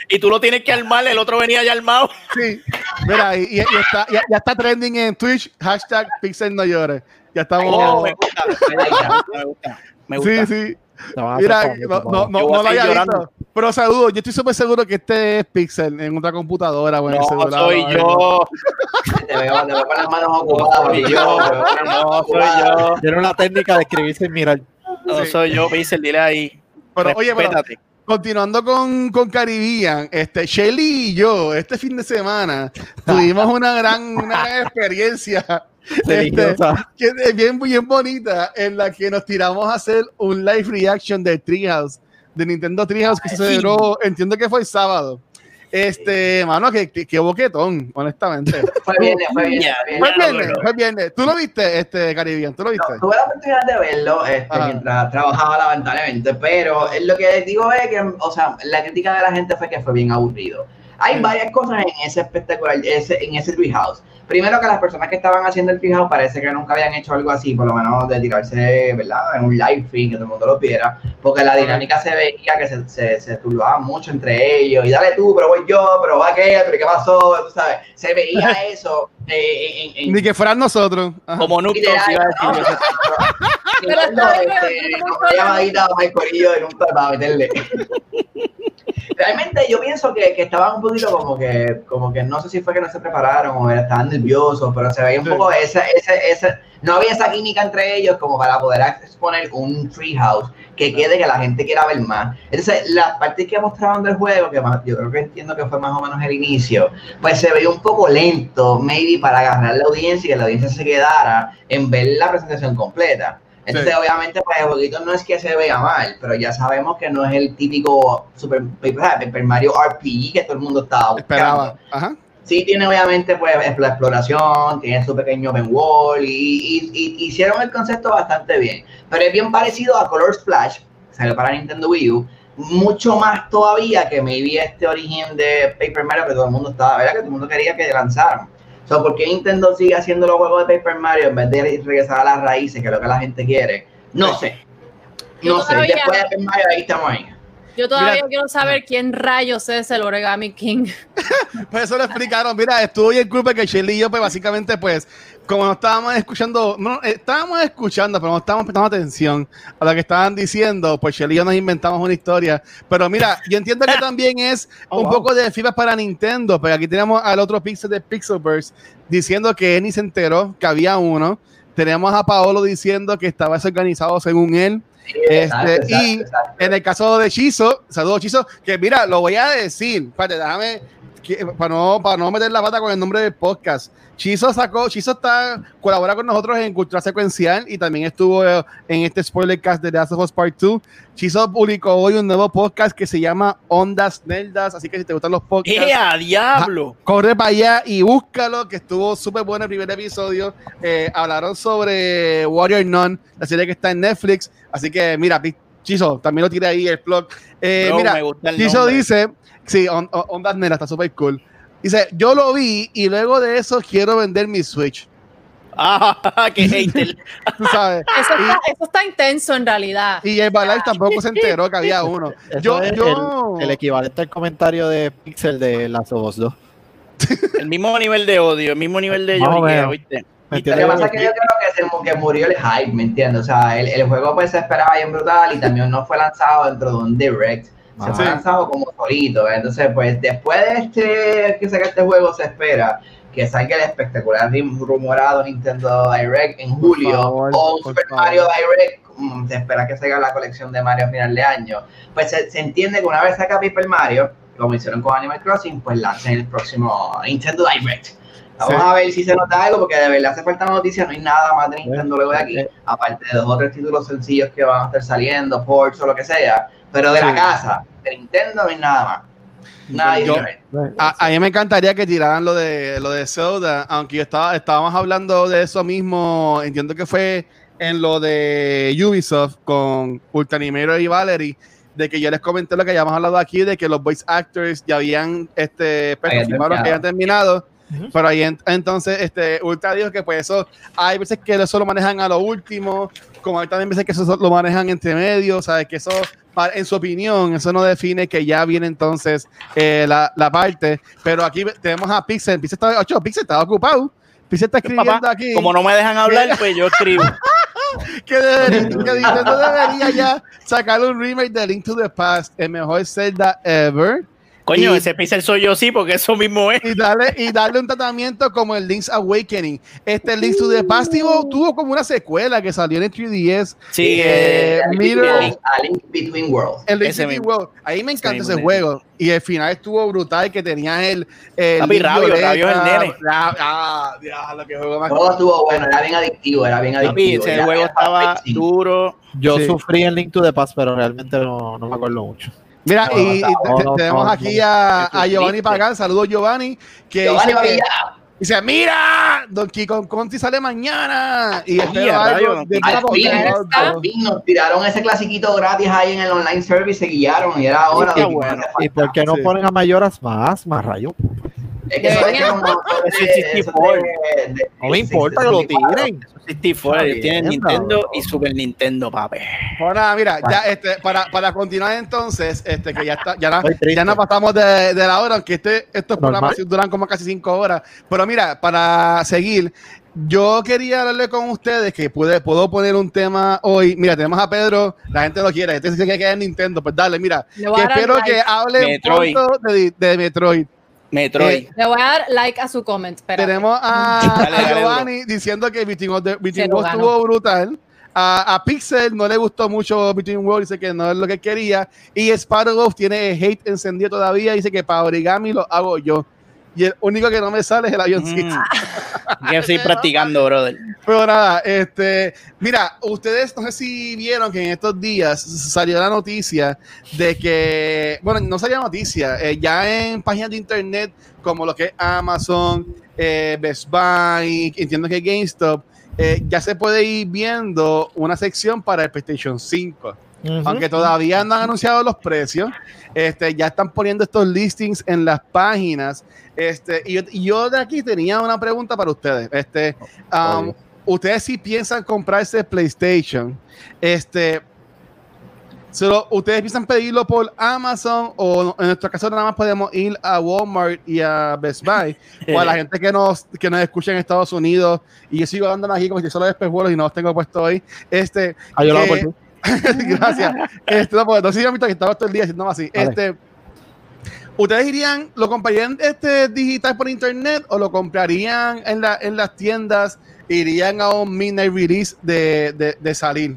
Y tú lo tienes que armar, el otro venía ya armado. Sí. Mira, y, y- y está, ya, ya está trending en Twitch, hashtag Pixel no llores. Ya estamos. Oh, me gusta, me gusta, me gusta. Me gusta. sí, sí. Mira, no, no, no, no lo había visto. Pero saludo, yo estoy súper seguro que este es Pixel en otra computadora No, celular. soy yo. Te veo, te veo con las manos ocupadas. Soy yo. No, soy yo. Tiene una técnica de escribir sin mirar. No Sí. soy yo, Pixel, dile ahí. Pero, oye, pero. Continuando con, con Caribbean, este, Shelly y yo, este fin de semana, tuvimos una gran, una gran experiencia. Este, que es bien, bien bonita, en la que nos tiramos a hacer un live reaction de Treehouse, de Nintendo Treehouse, que se celebró, entiendo que fue el sábado. Este, mano, que, que, que boquetón, honestamente. (laughs) Fue bien, fue bien. Fue bien. Fue viernes, viernes. ¿Tú lo viste, este, Caribbean? ¿Tú lo viste? No, tuve la oportunidad de verlo este, mientras trabajaba lamentablemente, pero lo que digo es que, o sea, la crítica de la gente fue que fue bien aburrido. Hay varias cosas en ese espectacular, ese, en ese treehouse. Primero que las personas que estaban haciendo el treehouse parece que nunca habían hecho algo así, por lo menos de tirarse, ¿verdad? En un live feed, que todo el mundo lo viera, porque la dinámica se veía que se, se, se turbaba mucho entre ellos, y dale tú, pero voy yo, pero va aquel, pero ¿qué pasó? Tú sabes, se veía (laughs) eso eh, en, en, Ni que fueran nosotros. Ajá. Como Talks iba a decir. ¿no? (laughs) Pero este, no, no, una no, llamadita a Mike Corillo de nunca para meterle. (laughs) Realmente yo pienso que, que estaban un poquito como que, como que no sé si fue que no se prepararon o estaban nerviosos, pero se veía un poco ese, ese, ese, no había esa química entre ellos como para poder exponer un treehouse que quede que la gente quiera ver más. Entonces, las partes que mostraban del juego, que más, yo creo que entiendo que fue más o menos el inicio, pues se veía un poco lento, maybe para agarrar la audiencia y que la audiencia se quedara en ver la presentación completa. Entonces, Sí. obviamente, pues el jueguito no es que se vea mal, pero ya sabemos que no es el típico Super, Super Mario RPG que todo el mundo estaba buscando. Esperaba. Ajá. Sí, tiene obviamente pues la exploración, tiene su pequeño open wall y, y- y- hicieron el concepto bastante bien. Pero es bien parecido a Color Splash, salió para Nintendo Wii U, mucho más todavía que maybe este origen de Paper Mario que todo el mundo estaba, ¿verdad? Que todo el mundo quería que lanzaran. So, ¿Por qué Nintendo sigue haciendo los juegos de Paper Mario en vez de regresar a las raíces, que es lo que la gente quiere? No sé. No sé. Después de Paper Mario, ahí estamos ahí. Yo todavía Mira- quiero saber quién rayos es el Origami King. (laughs) Pues eso lo explicaron. Mira, estuvo bien cool porque Shelly y yo, pues básicamente, pues, como no estábamos escuchando, no, eh, estábamos escuchando, pero no estábamos prestando atención a lo que estaban diciendo, pues Shelly y yo nos inventamos una historia. Pero mira, yo entiendo que (laughs) también es Oh, un wow. poco de feedback para Nintendo, pero aquí tenemos al otro Pixel de Pixelverse diciendo que él ni se enteró que había uno. Tenemos a Paolo diciendo que estaba desorganizado según él. Este, exacto, y exacto. En el caso de Chizo, saludos Chizo, que mira, lo voy a decir, espérate, déjame, para no, para no meter la pata con el nombre del podcast. Chizo sacó, Chizo está, colabora con nosotros en Cultura Secuencial y también estuvo eh, en este spoiler cast de The Last of Us Part 2. Chizo publicó hoy un nuevo podcast que se llama Ondas Neldas, así que si te gustan los podcasts, ¡Eh, a diablo! corre para allá y búscalo, que estuvo súper bueno el primer episodio. Eh, hablaron sobre Warrior Nun, la serie que está en Netflix. Así que, mira, Chizo, también lo tiré ahí el blog. Eh, Bro, mira, nombre. dice, sí, on, on- Ondas Nera está súper cool. Dice, yo lo vi y luego de eso quiero vender mi Switch. ¡Ah, (laughs) qué (laughs) hater! Tú sabes. Eso está, eso está intenso en realidad. Y el Balai tampoco se enteró que había uno. (laughs) Eso Yo, es yo, El, el equivalente al comentario de Pixel de Us 2. El mismo nivel de odio, el mismo nivel de Más o lloriqueo, menos. ¿viste? ¿Me Lo que pasa es que yo creo que, se, que murió el hype, ¿me entiendes? O sea, el, el juego pues se esperaba bien brutal y también no fue lanzado dentro de un direct. Se Ah, fue lanzado como solito. ¿eh? Entonces, pues después de este que saque este juego, se espera que salga el espectacular rumorado Nintendo Direct en julio favor, o Super. Mario Direct. mm, Se espera que salga la colección de Mario a final de año. Pues se, se entiende que una vez saca Paper Mario, como hicieron con Animal Crossing, pues lancen el próximo Nintendo Direct. Vamos Sí. a ver si se nota algo, porque de verdad hace falta noticia, no hay nada más de Nintendo luego de aquí, aparte de dos o tres títulos sencillos que van a estar saliendo, ports o lo que sea, pero de Sí. la casa, de Nintendo no hay nada más. Nada Yo-. A, a mí me encantaría que tiraran lo de lo de Zelda, aunque yo estaba, estábamos hablando de eso mismo, entiendo que fue en lo de Ubisoft con Ultanimero y Valerie, de que yo les comenté lo que ya hemos hablado aquí, de que los voice actors ya habían este, pues, que habían terminado. Pero ahí en- entonces este, Ultra dijo que pues eso, hay veces que eso lo manejan a lo último, como hay también veces que eso lo manejan entre medio, ¿sabes? Que eso, en su opinión, eso no define que ya viene entonces eh, la, la parte. Pero aquí tenemos a Pixel, Pixel está, ocho, Pixel está ocupado. Pixel está escribiendo Papá, aquí como no me dejan hablar, pues yo escribo. (laughs) que, debería, que Nintendo debería ya sacar un remake de Link to the Past, el mejor Zelda ever. Coño, Y- ese pixel soy yo sí, porque eso mismo es. y darle, y darle un tratamiento como el Link's Awakening. Este Link's to the Past tuvo, tuvo como una secuela que salió en el 3DS. Sí, Eh, eh, A Link- Mirror- a Link- Between Worlds. El Link Ese to the mismo. World. Ahí me encanta ese ese juego. Y el final estuvo brutal que tenía el. el Papi, Rabio, Violeta. Rabio es el nene. Ah, ah, diablo, qué juego más. Todo estuvo bueno, era bien adictivo, era bien papi, adictivo. ese Era- juego estaba duro. Yo Sí. sufrí en Link to the Past, pero realmente no, no me acuerdo mucho. Mira, No, y, no, tenemos aquí a, Giovanni. Pagán. Saludos, Giovanni. Que Giovanni dice, que- Babilla, dice: Mira, Donkey Kong Country sale mañana. Y espero a algo rayos, de Donkey Al Dragon fin, al nos tiraron ese clasiquito gratis ahí en el online service, se guiaron y era hora está de bueno. ¿Y por qué no Sí. ponen a mayoras más, más rayo? Es que eso es como- Eso de- es 64. de- de- No me importa que lo tiren. 64, Está tienen bien, Nintendo y Super Nintendo, papi. Bueno, nada, mira, ya este, para, para continuar entonces, este, que ya está, ya, na- ya nos pasamos de, de la hora, aunque este, estos Normal. programas duran como casi cinco horas. Pero mira, para seguir, yo quería hablarle con ustedes que pude, puedo poner un tema hoy. Mira, tenemos a Pedro, la gente lo quiere, este dice que queda en Nintendo, pues dale, mira, que espero que hable Metroid. pronto de, de Metroid. Metroid. Eh, Le voy a dar like a su comment. espérate. Tenemos a, (laughs) Dale, a dale, Giovanni diciendo que Between Worlds estuvo brutal. A, a Pixel no le gustó mucho Between Worlds, dice que no es lo que quería. Y Sparrow tiene hate encendido todavía, dice que para origami lo hago yo. Y el único que no me sale es el avioncito. Mm. (laughs) Que seguir practicando, brother. Pero nada, este, mira, ustedes no sé si vieron que en estos días salió la noticia de que, bueno, no salió la noticia, eh, ya en páginas de internet como lo que es Amazon, eh, Best Buy, entiendo que GameStop, eh, ya se puede ir viendo una sección para el PlayStation 5. Aunque todavía no han anunciado los precios, este, ya están poniendo estos listings en las páginas. Este, y, yo, y yo de aquí tenía una pregunta para ustedes. Este, um, ustedes si piensan comprarse PlayStation, este, solo, ustedes piensan pedirlo por Amazon o en nuestro caso nada más podemos ir a Walmart y a Best Buy (laughs) o a la gente que nos que nos escucha en Estados Unidos y yo sigo andando aquí como si solo de espejuelos y no los tengo puesto hoy. Este, Ah, yo lo hago que- por ti. (laughs) Gracias. Este, no, no sé si han visto que estaba todo el día haciendo así. Vale. Este, ¿Ustedes irían, lo comprarían este digital por internet o lo comprarían en, la, en las tiendas? ¿Irían a un midnight release de, de, de salir?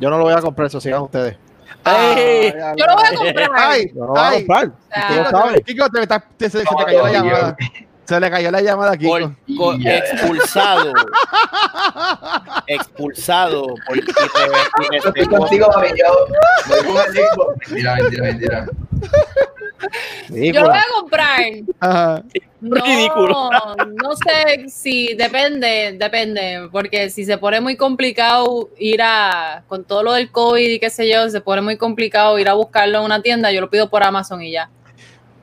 Yo no lo voy a comprar, eso sigan ustedes. Ay. Ay, Yo lo voy a comprar. Ay, Yo no lo voy a comprar. Ah. Kiko, te, te- te- se, se te cayó la yo- llamada. Se le cayó la llamada aquí. Expulsado. (laughs) expulsado. Por, (laughs) Yo estoy contigo, papi. Yo. (laughs) Mentira, mentira, mentira. Yo lo pues. voy a comprar. Ajá. No, Ridículo. no sé si depende, depende, porque si se pone muy complicado ir a, con todo lo del COVID y qué sé yo, se pone muy complicado ir a buscarlo en una tienda, yo lo pido por Amazon y ya.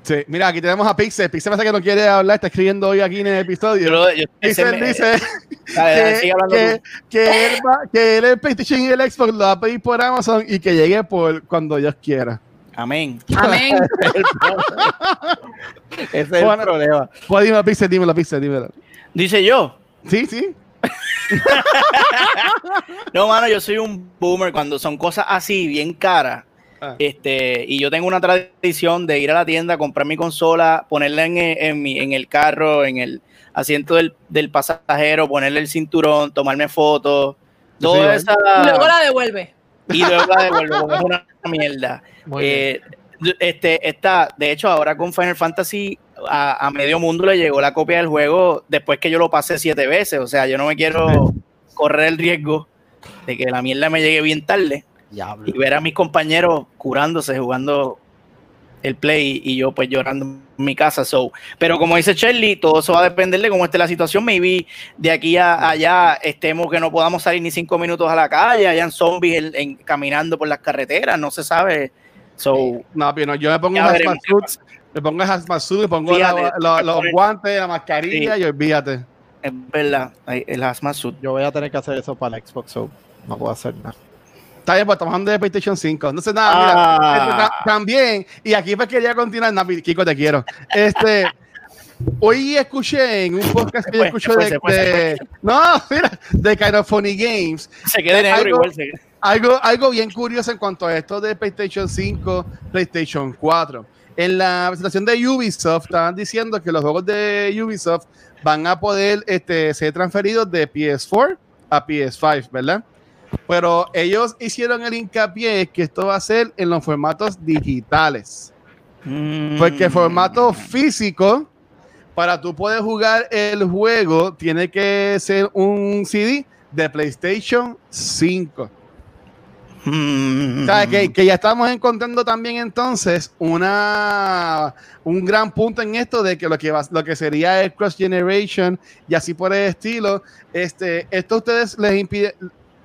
Sí, mira, aquí tenemos a Pixel. Pixel parece que no quiere hablar, está escribiendo hoy aquí en el episodio. Yo- Pixel me- dice Dale, dale, que, sigue hablando que, tú. que él va- que él el PlayStation y el Xbox lo va a pedir por Amazon y que llegue por cuando Dios quiera. Amén. Amén. (laughs) Ese es el Bueno. problema. Pues dímelo, Pixel, dímelo, Pixel, dímelo. Dice yo. Sí, sí. (laughs) No, mano, yo soy un boomer cuando son cosas así, bien caras. Ah. Este, y yo tengo una tradición de ir a la tienda, comprar mi consola, ponerla en, en, mi, en el carro, en el asiento del, del pasajero, ponerle el cinturón, tomarme fotos, toda esa. Y luego la devuelve. y luego la devuelvo, porque es una mierda. Eh, este, está, de hecho, ahora con Final Fantasy a, a medio mundo le llegó la copia del juego después que yo lo pasé siete veces. O sea, yo no me quiero correr el riesgo de que la mierda me llegue bien tarde Diablo. y ver a mis compañeros curándose jugando el Play y yo pues llorando en mi casa. So. Pero como dice Shirley, todo eso va a depender de cómo esté la situación. Maybe de aquí a allá estemos que no podamos salir ni cinco minutos a la calle, hayan zombies en- en- caminando por las carreteras, no se sabe. So, No, pero no, yo me pongo hazmat suit, me pongo el hazmat suit, me pongo la- Fíjate, la- los guantes, la mascarilla Sí. y olvídate. es verdad, el hazmat suit. Yo voy a tener que hacer eso para la Xbox, so no puedo hacer nada. Está bien, pues estamos hablando de PlayStation 5. Entonces, nada, Ah. mira, este, ta- también, y aquí pues quería continuar, no, Kiko, te quiero. Este, hoy escuché en un podcast que yo escuché de, de- no, mira, de Kind of Funny Games, Se queda negro Algo- igual. se- algo, algo bien curioso en cuanto a esto de PlayStation 5, PlayStation 4. En la presentación de Ubisoft estaban diciendo que los juegos de Ubisoft van a poder este, ser transferidos de PS4 a PS5, ¿verdad? Pero ellos hicieron el hincapié que esto va a ser en los formatos digitales. Porque Mm. formato físico, para tú poder jugar el juego, tiene que ser un CD de PlayStation 5. Mm. O sea, que, que ya estamos encontrando también entonces una, un gran punto en esto de que lo que, va, lo que sería el cross generation y así por el estilo, este, esto a ustedes les impide,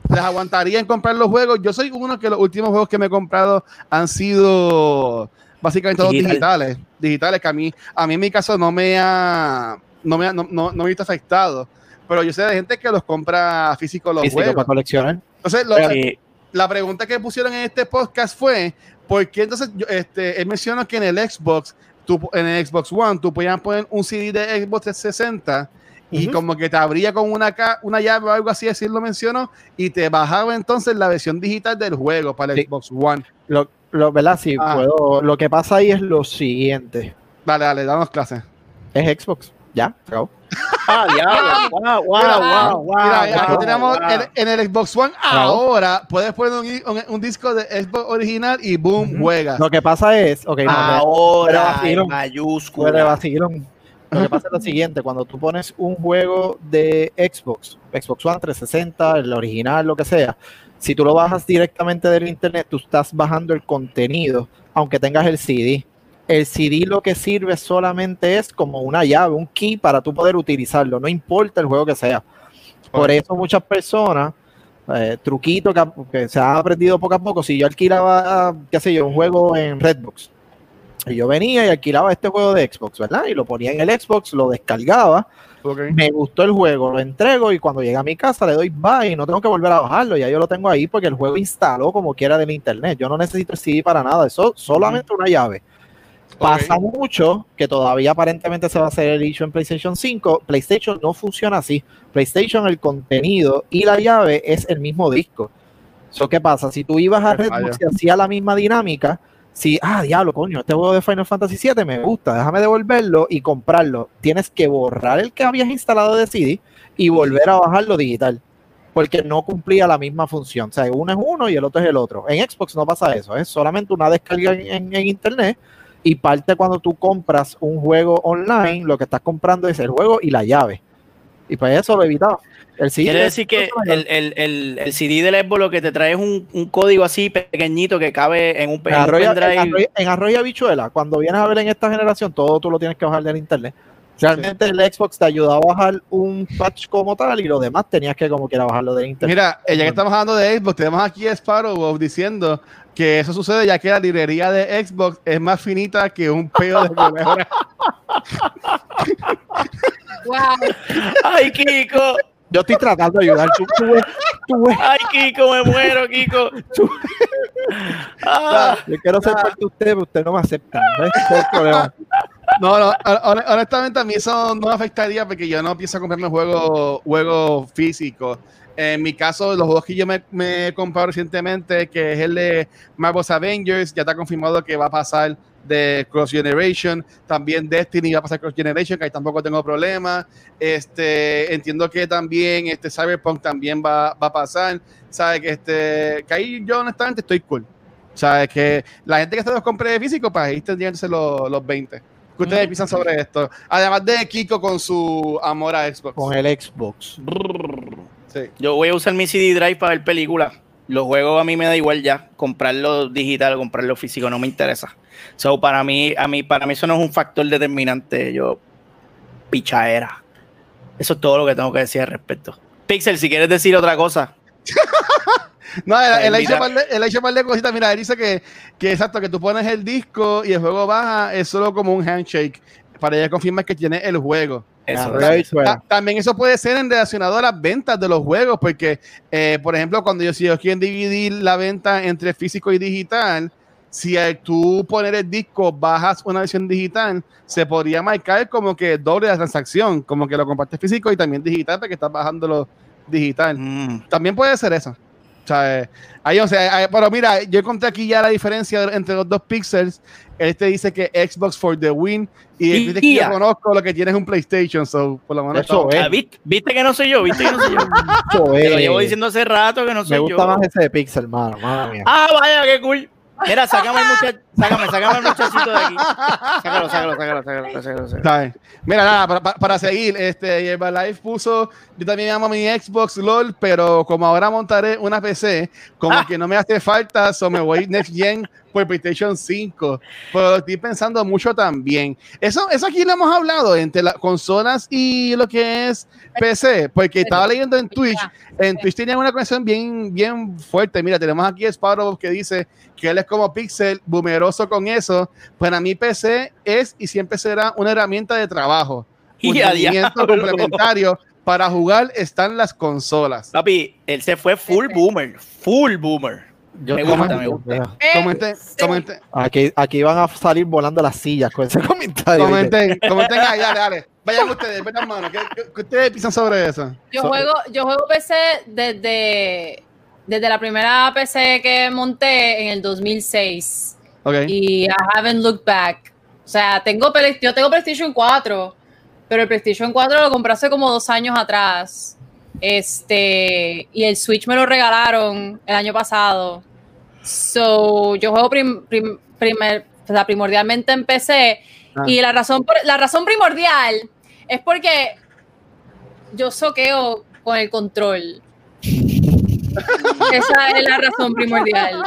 les aguantaría en comprar los juegos. Yo soy uno que los últimos juegos que me he comprado han sido básicamente todos Digital. digitales, digitales que a mí, a mí en mi caso no me ha, no me ha, no, no, no me he visto afectado. Pero yo sé de gente que los compra físico los Físico para juegos. coleccionar. Entonces, lo, la pregunta que pusieron en este podcast fue, ¿por qué entonces yo, este, él mencionó que en el Xbox, tú, en el Xbox One, tú podías poner un CD de Xbox 360 y como que te abría con una, ca- una llave o algo así, así lo mencionó, y te bajaba entonces la versión digital del juego para el Sí. Xbox One. Lo, lo, ¿verdad? Sí, Ah. puedo. Lo que pasa ahí es lo siguiente. Dale, dale, danos clases. Es Xbox. Ya, acabó. (laughs) Ah, diablo. Wow, wow, Mira, wow, wow. Mira, aquí wow, tenemos wow. el- en el Xbox One ahora puedes poner un, un- un disco de Xbox original y boom, Ujú. juegas. Lo que pasa es, ok, no, Ah, Ahora, en mayúscula. Lo que pasa es lo siguiente, cuando tú pones un juego de Xbox, Xbox One 360, el original, lo que sea, si tú lo bajas directamente del internet, tú estás bajando el contenido, aunque tengas el CD. El CD lo que sirve solamente es como una llave, un key para tú poder utilizarlo, no importa el juego que sea. Por eso muchas personas, eh, truquito que, que se ha aprendido poco a poco, si yo alquilaba, qué sé yo, un juego en Redbox, y yo venía y alquilaba este juego de Xbox, ¿verdad? Y lo ponía en el Xbox, lo descargaba, me gustó el juego, lo entrego y cuando llega a mi casa le doy buy y no tengo que volver a bajarlo, ya yo lo tengo ahí porque el juego instaló como quiera del internet. Yo no necesito el CD para nada, eso solamente una llave. Pasa mucho que todavía aparentemente se va a hacer el issue en PlayStation 5. PlayStation no funciona así. PlayStation, el contenido y la llave es el mismo disco. Eso qué pasa? Si tú ibas a Redbox y hacía la misma dinámica, si, ah, diablo, coño, este juego de Final Fantasy VII me gusta, déjame devolverlo y comprarlo. Tienes que borrar el que habías instalado de CD y volver a bajarlo digital. Porque no cumplía la misma función. O sea, uno es uno y el otro es el otro. En Xbox no pasa eso. Es solamente una descarga en, internet y parte cuando tú compras un juego online, lo que estás comprando es el juego y la llave. Y pues eso lo evitaba. El CD Quiere decir que el, el, el, el CD del Xbox lo que te trae es un, un código así pequeñito que cabe en un, en en un Arroyo, en pendrive. Arroyo- en Arroyo Habichuela, cuando vienes a ver en esta generación, todo tú lo tienes que bajar del internet. Realmente el Xbox te ayudaba a bajar un patch como tal y lo demás tenías que como quiera bajarlo del internet. Mira, eh, ya que estamos hablando de Xbox, tenemos aquí a Sparrow diciendo que eso sucede ya que la librería de Xbox es más finita que un peo de. (laughs) Wow. Ay, Kiko. Yo estoy tratando de ayudar. Tú, tú Ay, Kiko, me muero, Kiko. Ah, yo quiero ser parte de usted, pero usted no me acepta. ¿ves? Ese es el problema. No, no, hon- honestamente a mí eso no me afectaría porque yo no pienso comprarme juegos juego físicos. En mi caso, los juegos que yo me, me he comprado recientemente, que es el de Marvel's Avengers, ya está confirmado que va a pasar de Cross Generation. También Destiny va a pasar Cross Generation, que ahí tampoco tengo problema. Este, entiendo que también este Cyberpunk también va, va a pasar. Sabe que este, que ahí yo honestamente estoy cool. Sabes que la gente que se los compre de físico, pues ahí tendrían que ser los, los 20. ¿Qué ustedes piensan sobre esto? Además de Kiko con su amor a Xbox. Con el Xbox. Sí. Yo voy a usar mi CD drive para ver películas. Los juegos a mí me da igual ya. Comprarlo digital o comprarlo físico no me interesa. So, para mí, a mí, para mí eso no es un factor determinante. Yo, pichaera. Eso es todo lo que tengo que decir al respecto. Pixel, si quieres decir otra cosa. (laughs) No, él, ha hecho hecho par de cositas. Mira, él dice que, que exacto, que tú pones el disco y el juego baja, es solo como un handshake para ya confirmar que tiene el juego. Eso. Ta- También eso puede ser en relacionado a las ventas de los juegos, porque, eh, por ejemplo, cuando yo si ellos quieren dividir la venta entre físico y digital, si al tú poner el disco bajas una versión digital, se podría marcar como que doble la transacción, como que lo compartes físico y también digital, porque estás bajándolo digital. Mm. También puede ser eso. O sea, ahí, o sea, eh, pero mira, yo encontré aquí ya la diferencia entre los dos pixels. Este dice que Xbox for the win y el dice que yo conozco lo que tiene es un PlayStation, so por lo menos Eso es. Ah, ¿viste, viste que no soy yo? ¿Viste que no soy yo? (laughs) Te lo llevo diciendo hace rato que no soy Me gusta yo. más ese de Pixel, mano. Madre mía. Ah, vaya, qué cool. Mira, sácame el muchachito, (laughs) sácame, sácame el muchachito de aquí. Sácalo, sácalo, sácalo, sácalo, sácalo, sácalo. Mira, nada, para, para- seguir, este, Herbalife puso, yo también amo mi Xbox LOL, pero como ahora montaré una PC, como Ah. que no me hace falta, so me voy (laughs) Next Gen por PlayStation 5, pero lo estoy pensando mucho también. Eso, eso aquí lo hemos hablado entre las consolas y lo que es PC, porque estaba leyendo en Twitch, en Twitch tenían una conexión bien, bien fuerte. Mira, tenemos aquí a Sparrow que dice que él es como Pixel, boomeroso con eso. Para mí PC es y siempre será una herramienta de trabajo. (laughs) Un diablo. complementario para jugar están las consolas. Papi, él se fue full boomer, full boomer. Yo- Me gusta, me gusta. Comenten, comenten, Aquí, aquí van a salir volando las sillas con ese (laughs) comentario. comenten, comenten ahí, dale, dale. (laughs) Vayan ustedes, metan mano. ¿Qué, qué- qué ustedes piensan sobre eso? Yo So- juego, yo juego PC desde, desde la primera PC que monté en el 2006 Ok. y I haven't looked back. O sea, tengo yo tengo PlayStation 4, pero el PlayStation 4 lo compré hace como dos años atrás. Este, y el Switch me lo regalaron el año pasado. So, yo juego prim- prim- primer- o sea, primordialmente en PC. Ah. Y la razón, la razón primordial es porque yo soqueo con el control. (laughs) Esa es la razón primordial.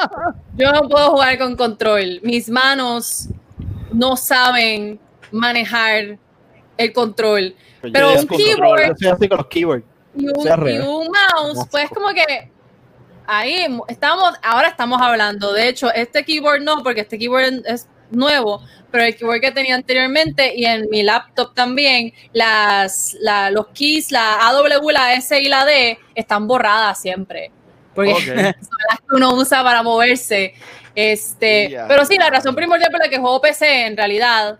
Yo no puedo jugar con control. Mis manos no saben manejar el control. Pero Yo un keyboard Yo soy así con los keywords. Y un, y mouse, pues como que ahí estamos, ahora estamos hablando. De hecho, este keyboard no, porque este keyboard es nuevo, pero el keyboard que tenía anteriormente y en mi laptop también, las, la- los keys, la AW, la S y la D, están borradas siempre. Porque Ok. (laughs) son las que uno usa para moverse. Este, pero sí, la razón primordial por la que juego PC en realidad,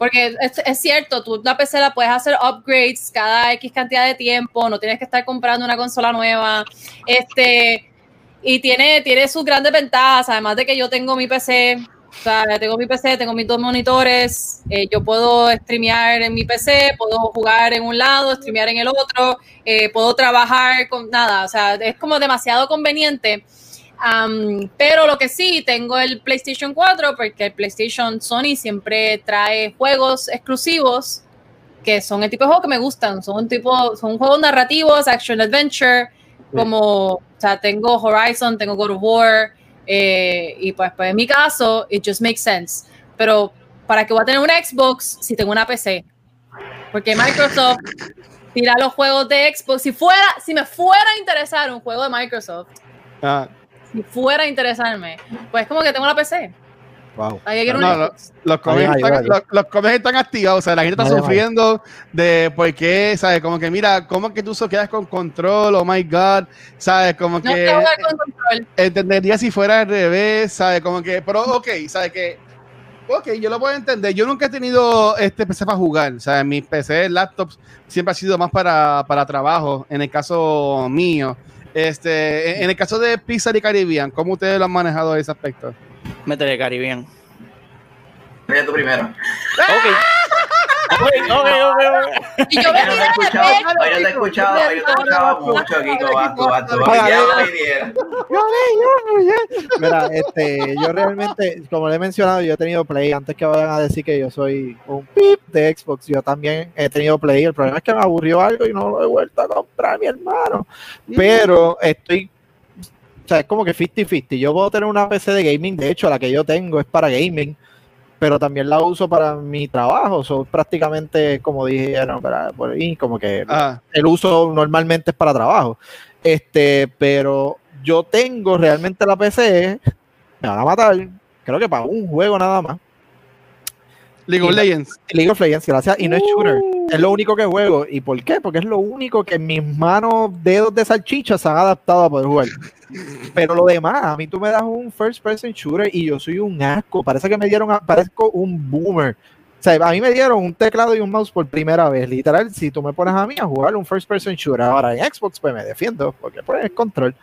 porque es, es cierto, tú la PC la puedes hacer upgrades cada X cantidad de tiempo, no tienes que estar comprando una consola nueva. Este, y tiene, tiene sus grandes ventajas, además de que yo tengo mi PC, o sea, tengo mi PC, tengo mis dos monitores, eh, yo puedo streamear en mi PC, puedo jugar en un lado, streamear en el otro, eh, puedo trabajar con nada, o sea, es como demasiado conveniente. Am, pero lo que sí, tengo el PlayStation 4 porque el PlayStation Sony siempre trae juegos exclusivos que son el tipo de juegos que me gustan, son un tipo, son juegos narrativos, action adventure, como, o sea, tengo Horizon, tengo God of War, eh, y pues, pues en mi caso, it just makes sense. Pero, ¿para qué voy a tener una Xbox si tengo una PC? Porque Microsoft tira los juegos de Xbox. Si fuera, si me fuera a interesar un juego de Microsoft, Ah, si fuera a interesarme, pues como que tengo la PC. Wow. No, no. Los ahí, están, los, los están activados, o sea, la gente está ahí. sufriendo de por qué, ¿sabes? Como que mira, ¿cómo que tú so quedas con control? Oh my God, ¿sabes? Como No que jugar con control. entendería si fuera al revés, ¿sabes? Como que, pero ok, ¿sabes? Que, ok, yo lo puedo entender. Yo nunca he tenido este PC para jugar, o sea, mis PC, laptops, siempre ha sido más para, para trabajo, en el caso mío. Este, en, en el caso de Pixar y Caribbean, ¿cómo ustedes lo han manejado ese aspecto? Métele Caribbean. Oye, tú primero. Ok. Y yo me no te he escuchado, hoy no te he escuchado, hoy no te he escuchado mucho, Kiko, me dieron. Mira, este, yo realmente, como le he mencionado, yo he tenido Play. Antes que vayan a decir que yo soy un pip de Xbox, yo también he tenido Play. El problema es que me aburrió algo y no lo he vuelto a comprar, mi hermano. Pero estoy sea, es como que 50-50. Yo puedo tener una PC de gaming, de hecho, la que yo tengo es para gaming, pero también la uso para mi trabajo. Son prácticamente, como dijeron para, por ahí, como que Ah, el uso normalmente es para trabajo. Este, pero yo tengo realmente la PC, me van a matar, creo que para un juego nada más. League of Legends. League of Legends, gracias, y no es shooter. Uh. Es lo único que juego. ¿Y por qué? Porque es lo único que mis manos, dedos de salchicha se han adaptado a poder jugar. (laughs) Pero lo demás, a mí tú me das un first person shooter y yo soy un asco. Parece que me dieron, a- parezco un boomer. O sea, a mí me dieron un teclado y un mouse por primera vez. Literal, si tú me pones a mí a jugar un first person shooter, ahora en Xbox, pues me defiendo, porque pues es control.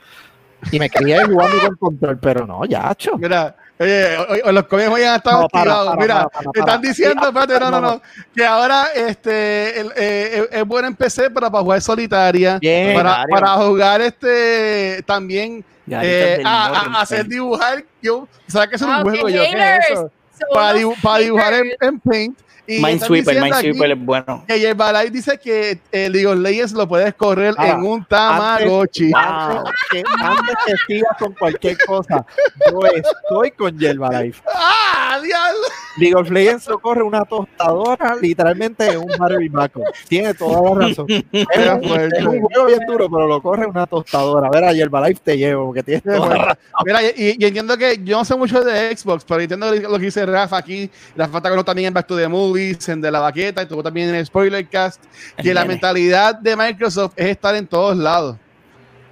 Y me quería ir jugando con control, pero no, ya, cho. Mira, oye, hoy- hoy los comienzos hoy han estado No, para, activados. para, Mira, para, para, te para. están diciendo, espérate, no, no, no, que ahora este el- eh, es, es bueno en PC para, para jugar solitaria, Bien. para, jugar este también eh, a, hacer dibujar. Yo, ¿sabes qué es un Ah, juego? Yo, ¿qué es eso? Para, unos dibu- para dibujar en Paint. Y Minesweeper, Minesweeper es bueno. Que Yerbalay dice que el League of Legends lo puedes correr Ah, en un Tamagotchi. Antes, que, antes que sigas con cualquier cosa, yo estoy con Life. (laughs) ¡Ah, diablo! League of Legends lo corre una tostadora, literalmente en un battery backup. Tiene toda la razón. Es un, fuerte. es un juego bien duro, pero lo corre una tostadora. A ver, a Life te llevo, porque tienes toda la razón. Mira, y, y entiendo que yo no sé mucho de Xbox, pero entiendo lo que dice Rafa aquí. Rafa está con también en Back to the Movies, en De la Baqueta, y tuvo también en el Spoilercast, que El la mentalidad de Microsoft es estar en todos lados.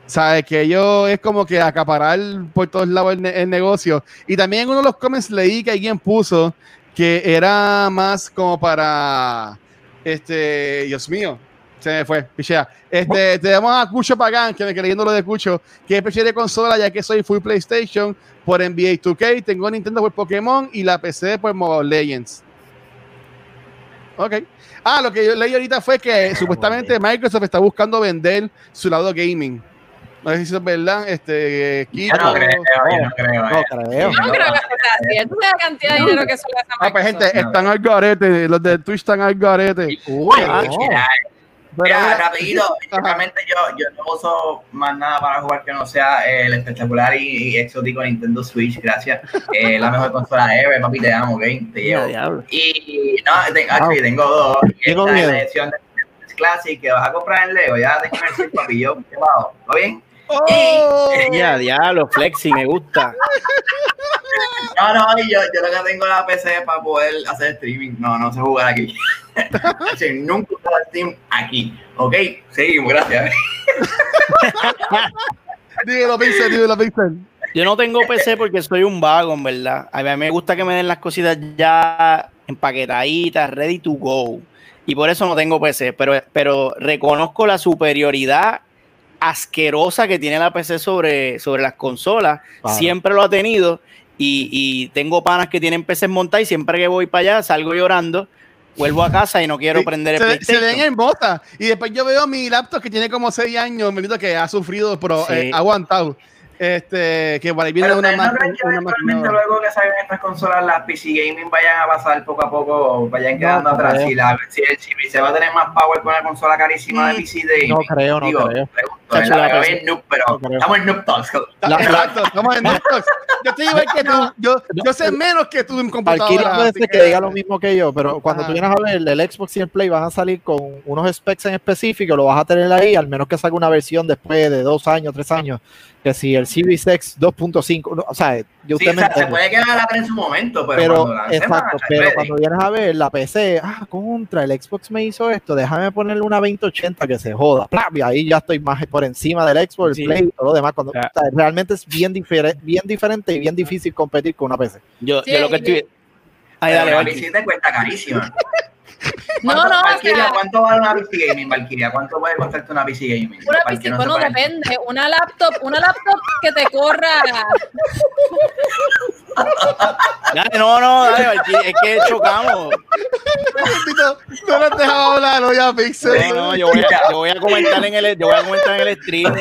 ¿Sabes? Que ellos es como que acaparar por todos lados el, ne- el negocio. Y también en uno de los comments leí que alguien puso que era más como para. Este. Dios mío. Se me fue, pichea. Este, te damos a Cucho Pagán, que me quedé leyendo lo de Cucho, que prefiere consola ya que soy full PlayStation por NBA 2K, tengo Nintendo por Pokémon y la PC por Mobile Legends. Ok. Ah, lo que yo leí ahorita fue que supuestamente Microsoft está buscando vender su lado gaming. No sé si eso es verdad. Este, Yo Kiko. no creo, yo no creo. No eh. creo. Yo no creo que sea así. Tú sabes la cantidad de dinero que suele hacer Ah, pues gente, están al garete. Los de Twitch están al garete. Uy, no. mira, rapidito, realmente yo, yo no uso más nada para jugar que no sea el espectacular y, y exótico Nintendo Switch, gracias. (laughs) Eh, la mejor consola ever, papi, te amo, ¿ok? Te llevo. Y no, tengo, actually, tengo dos. Tengo esta es miedo. la edición de Classic que vas a comprar en Lego, ya tengo el papi, yo, ¿qué? ¿Todo bien? ¡Oh! Ya, diablo, Flexi, me gusta. (laughs) No, no, y yo, yo lo que tengo la PC para poder hacer streaming. No, no sé jugar aquí. (laughs) Sí, Nunca jugado Steam aquí. Ok, seguimos, gracias. (laughs) Dímelo, Pixel, dímelo, Pixel. Yo no tengo PC porque soy un vago, en verdad. A mí me gusta que me den las cositas ya empaquetaditas, ready to go. Y por eso no tengo PC. Pero, pero reconozco la superioridad asquerosa que tiene la PC sobre, sobre las consolas. Claro. Siempre lo ha tenido. Y, y tengo panas que tienen PCs montadas y siempre que voy para allá salgo llorando. Vuelvo a casa y no quiero Sí, prender el se, se ven hermosas. Y después yo veo mi laptop que tiene como 6 años, me digo que ha sufrido, pero Sí. eh, ha aguantado. Este, que por ahí viene Pero una, eventualmente luego que salgan estas consolas, las PC gaming vayan a pasar poco a poco, vayan quedando No atrás. Si, la, si, el- si se va a tener más power con una consola carísima de PC gaming. No creo, no digo, creo. pregunto, Noob, pero No estamos en noob talks. Exacto, estamos en Netflix. Yo estoy igual que tú. Yo, yo sé menos que tú en computadora. Puede ser que diga lo mismo que yo, pero cuando Ajá. tú vienes a ver el Xbox y el Play van a salir con unos specs en específico, lo vas a tener ahí, al menos que salga una versión después de dos años, tres años, que si el Series X 2.5, no, o sea, yo Sí, usted o me sea, se puede quedar atrás en su momento, pero, pero cuando a exacto, pero ready. cuando vienes a ver la PC, ah, contra el Xbox me hizo esto, déjame ponerle una 2080 que se joda, y ahí ya estoy más por encima del Xbox, el. Play y todo lo demás. Cuando, Ya. o sea, realmente es bien, difere- bien diferente y bien difícil competir con una PC. Yo, Sí, yo lo que estoy. Ay, dale. PC te cuesta carísima. (laughs) No, ¿Cuánto- no, Valkyria, sea- ¿cuánto vale una PC gaming, Valkyria? ¿Cuánto puede costarte una PC gaming? Una PC, no bueno, depende. Una laptop, una laptop que te corra. Dale, no, no, dale, Valky, es que chocamos. No nos dejaba hablar a Pixel. No, no, yo voy, a, yo voy a comentar en el, yo voy a comentar en el stream.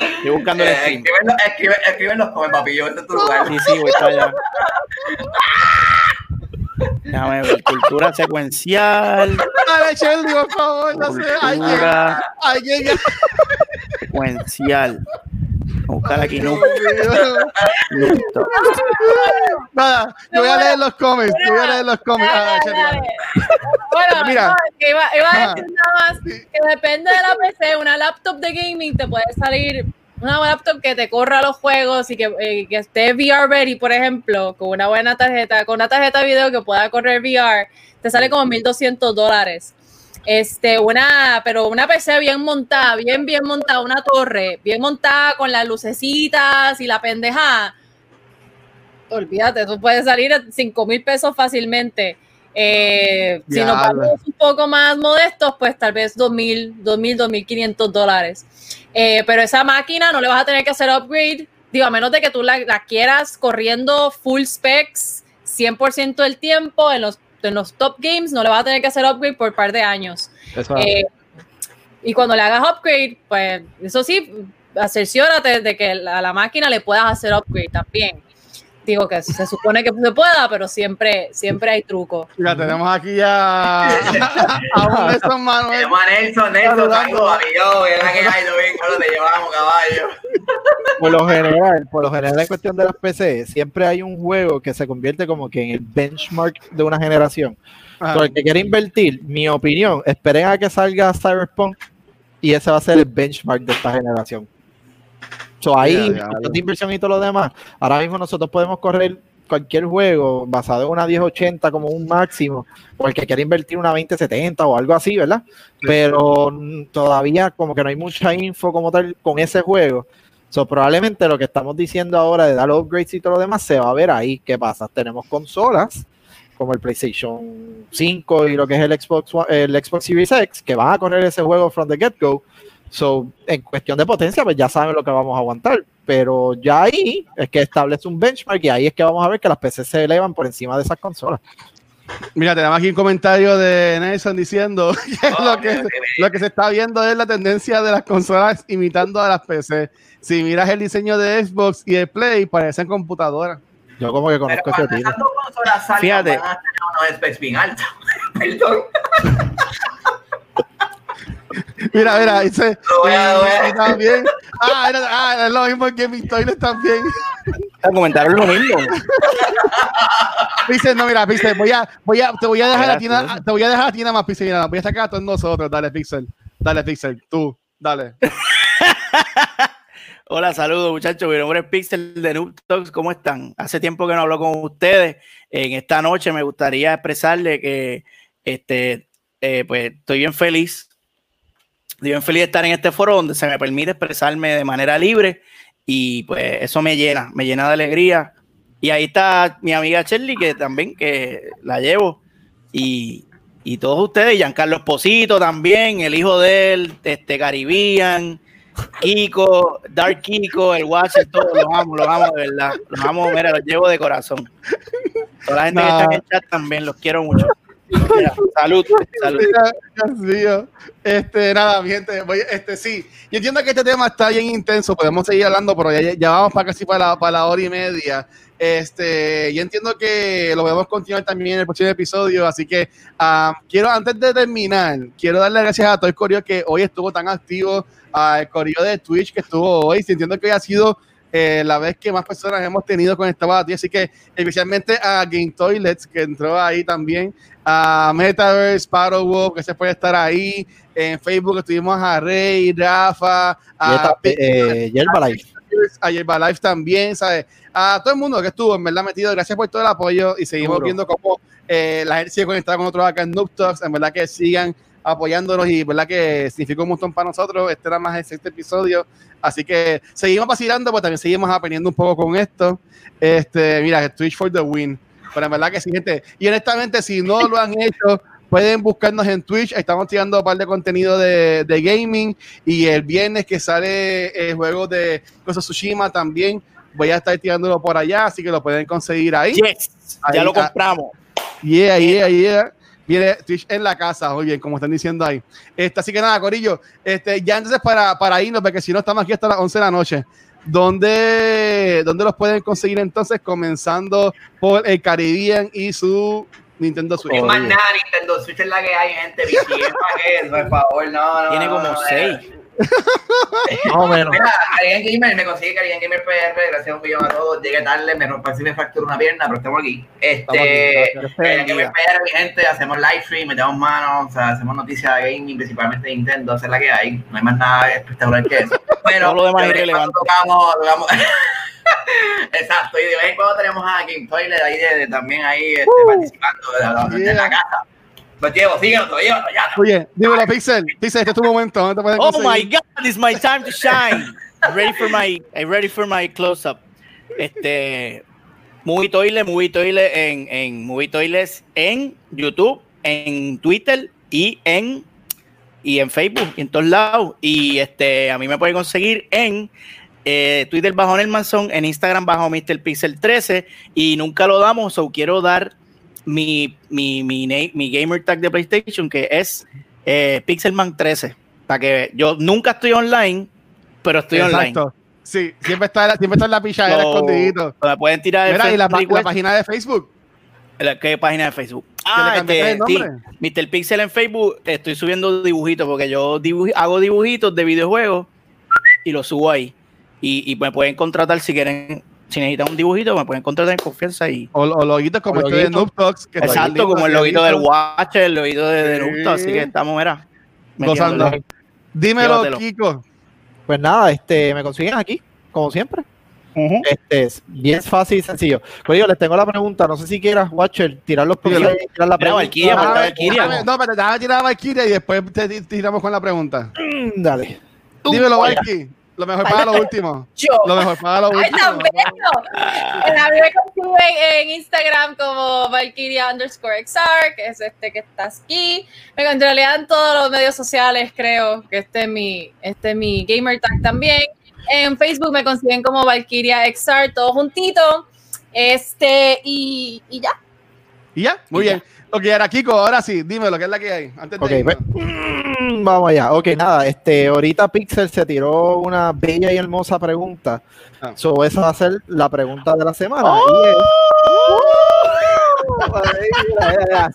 Estoy buscando el Eh, stream. escríbenlo, escribe, escríbenlos como papi, yo es tu lugar. Sí, sí, voy para allá. Déjame ver, cultura secuencial, (laughs) Dale, Shelby, por favor. No sé. Alguien, cultura alguien. secuencial. Buscar aquí, no. Nada, yo voy a leer los comments. Yo voy a leer los comments. Ah, Dale, chévere. dale. Bueno, Mira. no, que iba, iba a decir nada más que depende de la PC, una laptop de gaming te puede salir una laptop que te corra los juegos y que, eh, que esté VR ready, por ejemplo, con una buena tarjeta, con una tarjeta de video que pueda correr VR, te sale como 1200 dólares. Este, una, pero una PC bien montada, bien, bien montada, una torre, bien montada con las lucecitas y la pendejada. Olvídate, tú puedes salir a 5 mil pesos fácilmente. Eh, si nos vamos un poco más modestos, pues tal vez 2.000, 2.000, 2.500 dólares. Eh, pero esa máquina no le vas a tener que hacer upgrade, digo, a menos de que tú la, la quieras corriendo full specs 100% del tiempo en los, en los top games, no le vas a tener que hacer upgrade por un par de años. Eh, y cuando le hagas upgrade, pues eso sí, cerciórate de que a la máquina le puedas hacer upgrade también. Digo que se supone que se pueda, pero siempre, siempre hay truco. Ya tenemos aquí a, a un Nelson Manuel. Tenemos a Nelson, Nelson, saludos, amigo. Es la que hay, domingo, lo te llevamos, caballo. por lo general, por lo general en cuestión de las PC, siempre hay un juego que se convierte como que en el benchmark de una generación. Ajá. Por el que quiere invertir, mi opinión, esperen a que salga Cyberpunk y ese va a ser el benchmark de esta generación. So, ahí, de inversión y todo lo demás, ahora mismo nosotros podemos correr cualquier juego basado en una 1080 como un máximo, o el que quiere invertir una 2070 o algo así, ¿verdad? Pero todavía como que no hay mucha info como tal con ese juego. So, probablemente lo que estamos diciendo ahora de dar upgrades y todo lo demás se va a ver ahí. ¿Qué pasa? Tenemos consolas como el PlayStation 5 y lo que es el Xbox, One- el Xbox Series X que van a correr ese juego from the get-go. So, en cuestión de potencia, pues ya saben lo que vamos a aguantar. Pero ya ahí es que establece un benchmark y ahí es que vamos a ver que las PC se elevan por encima de esas consolas. Mira, tenemos aquí un comentario de Nelson diciendo (laughs) que lo, que, lo que se está viendo es la tendencia de las consolas imitando a las PC. Si miras el diseño de Xbox y de Play, parecen computadoras. Yo como que Pero conozco ese cuando tipo. Fíjate. van a tener unos specs bien altos. (laughs) Perdón. Mira, mira, dice. Lo también. Ah, era, ah, es lo mismo en Gaming Toilet también. Es lo mismo. Dice, no, mira, Pixel, voy a, voy a, te voy a dejar a ti, te voy a dejar a ti nada más, Pixel, mira, voy a sacar a todos nosotros, dale, Pixel, dale, Pixel, tú, dale. (laughs) Hola, saludos muchachos. Mi nombre es Pixel de Noob Talks. ¿Cómo están? Hace tiempo que no hablo con ustedes. En esta noche me gustaría expresarle que este, eh, pues, estoy bien feliz. Estoy bien feliz de estar en este foro donde se me permite expresarme de manera libre y pues eso me llena, me llena de alegría. Y ahí está mi amiga Shirley, que también que la llevo. Y, y todos ustedes, Giancarlo Esposito también, el hijo de él, este Caribbean, Kiko, Dark Kiko, el Watcher, todos los amo, los amo de verdad. Los amo, mira, los llevo de corazón. Toda la gente que está en el chat también, los quiero mucho. Mira, salud, (laughs) salud. Mira, Dios mío. Este, nada, mi gente, voy- este, sí, yo entiendo que este tema está bien intenso, podemos seguir hablando, pero ya, ya vamos para casi para la, para la hora y media. Este, yo entiendo que lo podemos continuar también en el próximo episodio, así que ah, quiero, antes de terminar, quiero darle gracias a todo el correo que hoy estuvo tan activo, al correo de Twitch que estuvo hoy, sí, entiendo que hoy ha sido eh, la vez que más personas hemos tenido conectadas a ti, así que especialmente a Game Toilets, que entró ahí también, a Metaverse, Sparrow, que se puede estar ahí. En Facebook estuvimos a Rey, Rafa, a, esta, eh, a Yerba Life también, ¿sabes? A todo el mundo que estuvo, en verdad, metido. Gracias por todo el apoyo y seguimos Seguro. viendo cómo eh, la gente sigue conectada con nosotros acá en Noob Talks. En verdad que sigan apoyándonos y verdad que significó un montón para nosotros. Este era más el sexto episodio. Así que seguimos vacilando, pero también seguimos aprendiendo un poco con esto. Este, mira, Twitch for the win. Pero en verdad que sí, gente. Y honestamente, si no lo han hecho, pueden buscarnos en Twitch. Estamos tirando un par de contenido de, de gaming. Y el viernes que sale el juego de Cosa Tsushima también. Voy a estar tirándolo por allá, así que lo pueden conseguir ahí. Yes, ya Ahí, lo ah, compramos. Yeah, yeah, yeah. Viene Twitch en la casa, muy bien, como están diciendo ahí. Este, así que nada, Corillo, este, ya entonces para, para irnos, porque si no estamos aquí hasta las 11 de la noche. ¿Dónde, ¿Dónde los pueden conseguir entonces? Comenzando por el Caribbean y su Nintendo Switch. Es más nada, Nintendo Switch es la que hay, gente. (laughs) Que, por favor, no, no. Tiene como no, seis. eh, Más o menos. Mira, Gamer, me consigue Carigen Gamer PR, gracias a un millón a todos. Llegué tarde, me rompí me fracturé una pierna, pero estamos aquí. Estamos aquí, Este, Gamer PR, mi gente, hacemos live stream, metemos manos, o sea, hacemos noticias de gaming, principalmente de Nintendo, esa es la que hay. No hay más nada espectacular que eso. (laughs) Pero lo demás irrelevante. tocamos, tocamos. (laughs) Exacto, y de vez en cuando tenemos a Game Toilet ahí de, de- también ahí este, participando de, de- de la casa. Los llevo, síguelo, los llevo, los llevo. Oye, dímelo, Pixel. Pixel, este es tu momento. ¿Dónde te Oh conseguir? my God, it's my time to shine. I'm ready for my, I'm ready for my close up. Este, Movie Toilet, Movie Toilet en, en Movie Toilets en YouTube, en Twitter y en y en Facebook y en todos lados. Y este, a mí me pueden conseguir en eh, Twitter bajo Nelmanson, en Instagram bajo Mr. Pixel 13 y nunca lo damos, o quiero dar mi, mi, mi, mi gamer tag de PlayStation que es eh, Pixelman 13. Para que yo nunca estoy online, pero estoy online. Exacto. Sí, siempre está, siempre está en la pichadera So, escondidito. Me pueden tirar Mira, y la, la página de Facebook. ¿La- ¿Qué página de Facebook? Ah, este, el sí? Mr. Pixel en Facebook. Estoy subiendo dibujitos porque yo dibuj- hago dibujitos de videojuegos y los subo ahí. Y, y me pueden contratar si quieren, si necesitan un dibujito, me pueden contratar en confianza y. O, o loguitos como O este de loguitos. Noob Talks. que está Exacto, lindo, como el loguito del. Watcher, el loguito de, de Sí. Así que estamos, mira. Gozando. Dímelo, Llévatelo. Kiko. Pues nada, este, me consiguen aquí, como siempre. Este es bien fácil y sencillo. Pues yo les tengo la pregunta, no sé si quieras, Watcher, tirar los pixels y tirar la Mira, pregunta. Valkyria, Ah, Valkyria. No, pero déjame tirar a Valkyria y después te ti- tiramos con la pregunta. Mm, Dale. Dímelo, Valky. Lo mejor para lo último. Yo. Lo mejor para lo ¡Ay, tan último. bello! A mí me consiguen en Instagram como Valkyria underscore XR, que es este que está aquí. Me controlan en todos los medios sociales, creo que este es mi, este es mi gamer tag también. En Facebook me consiguen como Valkyria XR, todo juntito. Este, y, y ya. ¿Y ya? Muy Y bien. Ok, ahora Kiko, ahora sí, dime lo que es la que hay. Antes de Vamos allá. Ok, nada, este, ahorita Pixel se tiró una bella y hermosa pregunta. Ah. So, esa va a ser la pregunta de la semana. ¡Oh! y es- (laughs) Ay, mira, mira, mira.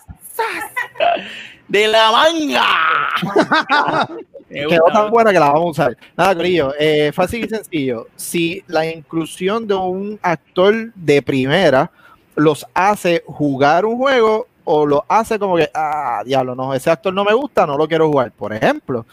De la manga. (laughs) Quedó tan buena que la vamos a usar. Nada, Corillo, eh, fácil y sencillo. Si la inclusión de un actor de primera los hace jugar un juego o lo hace como que, ah, diablo, no, ese actor no me gusta, no lo quiero jugar. Por ejemplo,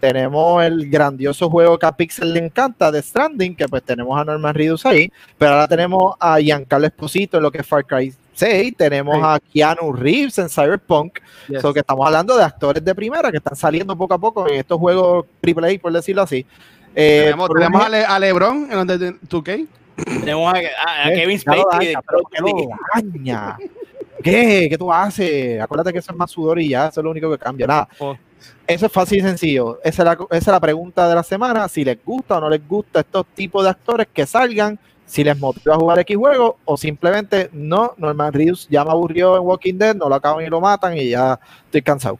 tenemos el grandioso juego que a Pixel le encanta, de Stranding, que pues tenemos a Norman Reedus ahí, pero ahora tenemos a Giancarlo Esposito en lo que es Far Cry 6, tenemos Sí. a Keanu Reeves en Cyberpunk, Yes. So que estamos hablando de actores de primera que están saliendo poco a poco en estos juegos AAA, por decirlo así. Eh, tenemos a, Le- a LeBron en donde 2K. Tenemos a, a- a Eh, Kevin Spacey. daña, pero ¿qué lo daña? ¿Qué? ¿Qué tú haces? Acuérdate que eso es más sudor y ya, eso es lo único que cambia. Nada. Oh. Eso es fácil y sencillo. Esa es, la, esa es la pregunta de la semana. Si les gusta o no les gusta estos tipos de actores que salgan, si les motiva a jugar X juego o simplemente no, Norman Reedus ya me aburrió en Walking Dead, no lo acaban y lo matan y ya estoy cansado.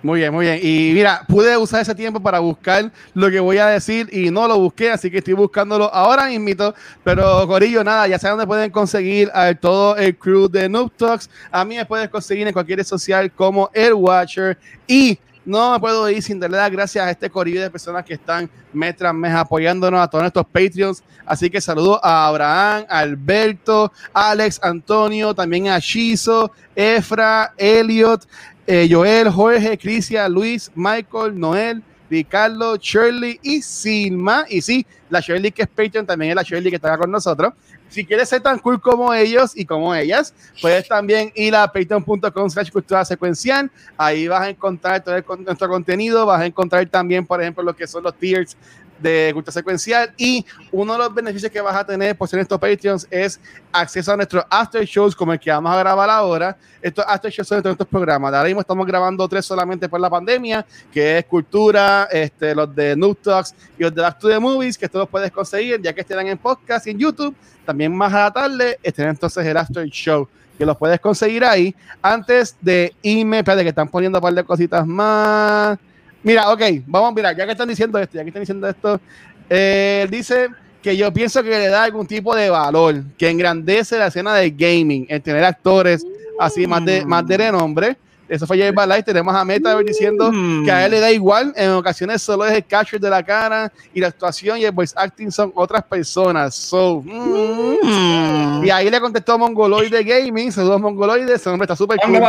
Muy bien, muy bien. Y mira, pude usar ese tiempo para buscar lo que voy a decir y no lo busqué, así que estoy buscándolo ahora mismito. Pero Corillo, nada, ya saben dónde pueden conseguir a todo el crew de Noob Talks. A mí me puedes conseguir en cualquier red social como El Watcher. Y no me puedo ir sin darle las gracias a este corillo de personas que están mes tras mes apoyándonos a todos nuestros Patreons. Así que saludo a Abraham, Alberto, Alex, Antonio, también a Shizo, Efra, Elliot, eh, Joel, Jorge, Crisia, Luis, Michael, Noel, Ricardo, Shirley y Silma. Y sí, la Shirley que es Patreon también es la Shirley que está con nosotros. Si quieres ser tan cool como ellos y como ellas, puedes también ir a patreon.com slash cultura secuencial. Ahí vas a encontrar todo el nuestro contenido. Vas a encontrar también, por ejemplo, lo que son los tiers de cultura secuencial. Y uno de los beneficios que vas a tener por ser estos Patreons es acceso a nuestros after shows, como el que vamos a grabar ahora. Estos after shows son estos programas. Ahora mismo estamos grabando tres solamente por la pandemia, que es Cultura, este, los de Noob Talks y los de Back to the Movies, que estos puedes conseguir ya que estarán en podcast y en YouTube. También más a la tarde estará entonces el after show, que los puedes conseguir ahí. Antes de irme, espérate que están poniendo un par de cositas más. Mira, ok, vamos a mirar, ya que están diciendo esto, ya que están diciendo esto, eh, él dice que yo pienso que le da algún tipo de valor, que engrandece la escena del gaming, el tener actores así más de, más de renombre, Eso fue Jay Balay. Tenemos a Meta diciendo Mm. que a él le da igual. En ocasiones solo es el capture de la cara y la actuación y el voice acting son otras personas. So, mm. Mm. Y ahí le contestó Mongoloide Gaming. Saludos, Mongoloide. Ese nombre está súper cool.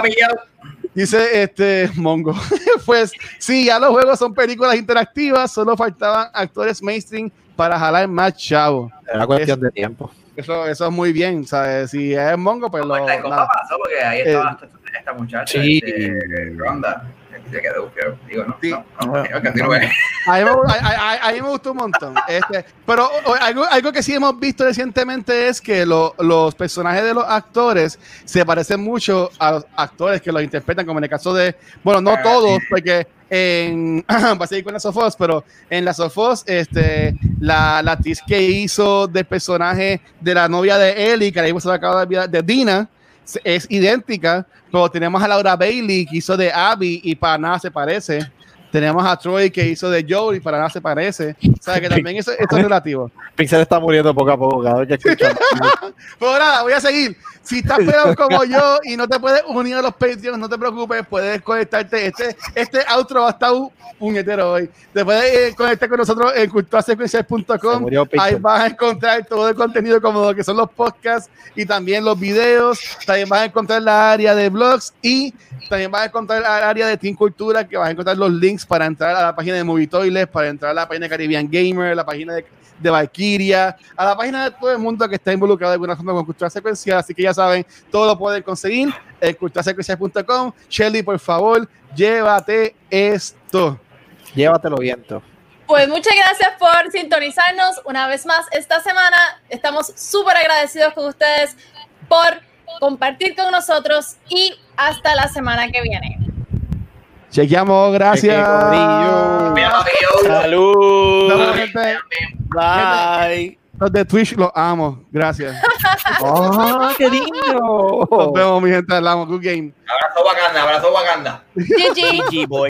Dice este (laughs) Mongo. pues sí, ya los juegos son películas interactivas. Solo faltaban actores mainstream para jalar más chavo. Era cuestión de tiempo. Eso, eso es muy bien. ¿sabes? Si es Mongo, pues lo. Pues copa nada. pasó porque ahí estaba esta, esta muchacha, Sí. este, Ronda. Que Se quedó, que- digo, no, Sí. no, no, ok, continúe. (laughs) A mí, me, a- a- a- a mí me gustó un montón. Este, pero o- algo, algo que sí hemos visto recientemente es que lo- los personajes de los actores se parecen mucho a los actores que los interpretan, como en el caso de, bueno, no Ah, todos, porque en, (clears throat) va a seguir con las Sofos, pero en las Sofos, este, la, la actriz que hizo del personaje de la novia de Ellie, que se me acaba de olvidar, de Dina, es idéntica, pero tenemos a Laura Bailey, que hizo de Abby, y para nada se parece. Tenemos a Troy que hizo de Joe y para nada se parece. O sea que también eso, esto es relativo. Pixel está muriendo poco a poco cada vez que escucha. (laughs) Pero nada, voy a seguir. Si estás peor como yo y no te puedes unir a los Patreons, no te preocupes, puedes conectarte. Este, este outro va a estar un puñetero hoy. Te puedes eh, conectar con nosotros en Se culturasecuencial.com. murió Pixel. Ahí vas a encontrar todo el contenido como lo que son los podcasts y también los videos. También vas a encontrar la área de blogs y también vas a encontrar la área de Team Cultura, que vas a encontrar los links para entrar a la página de Movie Toilet, para entrar a la página de Caribbean Gamer, la página de, de Valkyria, a la página de todo el mundo que está involucrado de alguna forma con cultura secuencial. Así que ya saben, todo lo pueden conseguir en culturasecuencial.com. Shelly, por favor, llévate esto. Llévatelo viento. Pues muchas gracias por sintonizarnos una vez más esta semana. Estamos súper agradecidos con ustedes por compartir con nosotros y hasta la semana que viene. Chequeamos, gracias. Salud. Nos vemos, gente. Bye. Los de Twitch los amo. Gracias. (laughs) ¡Ah, qué lindo! Nos vemos, mi gente. Hablamos. Good game. Abrazo Wakanda, abrazo Wakanda. (laughs) GG. GG boy.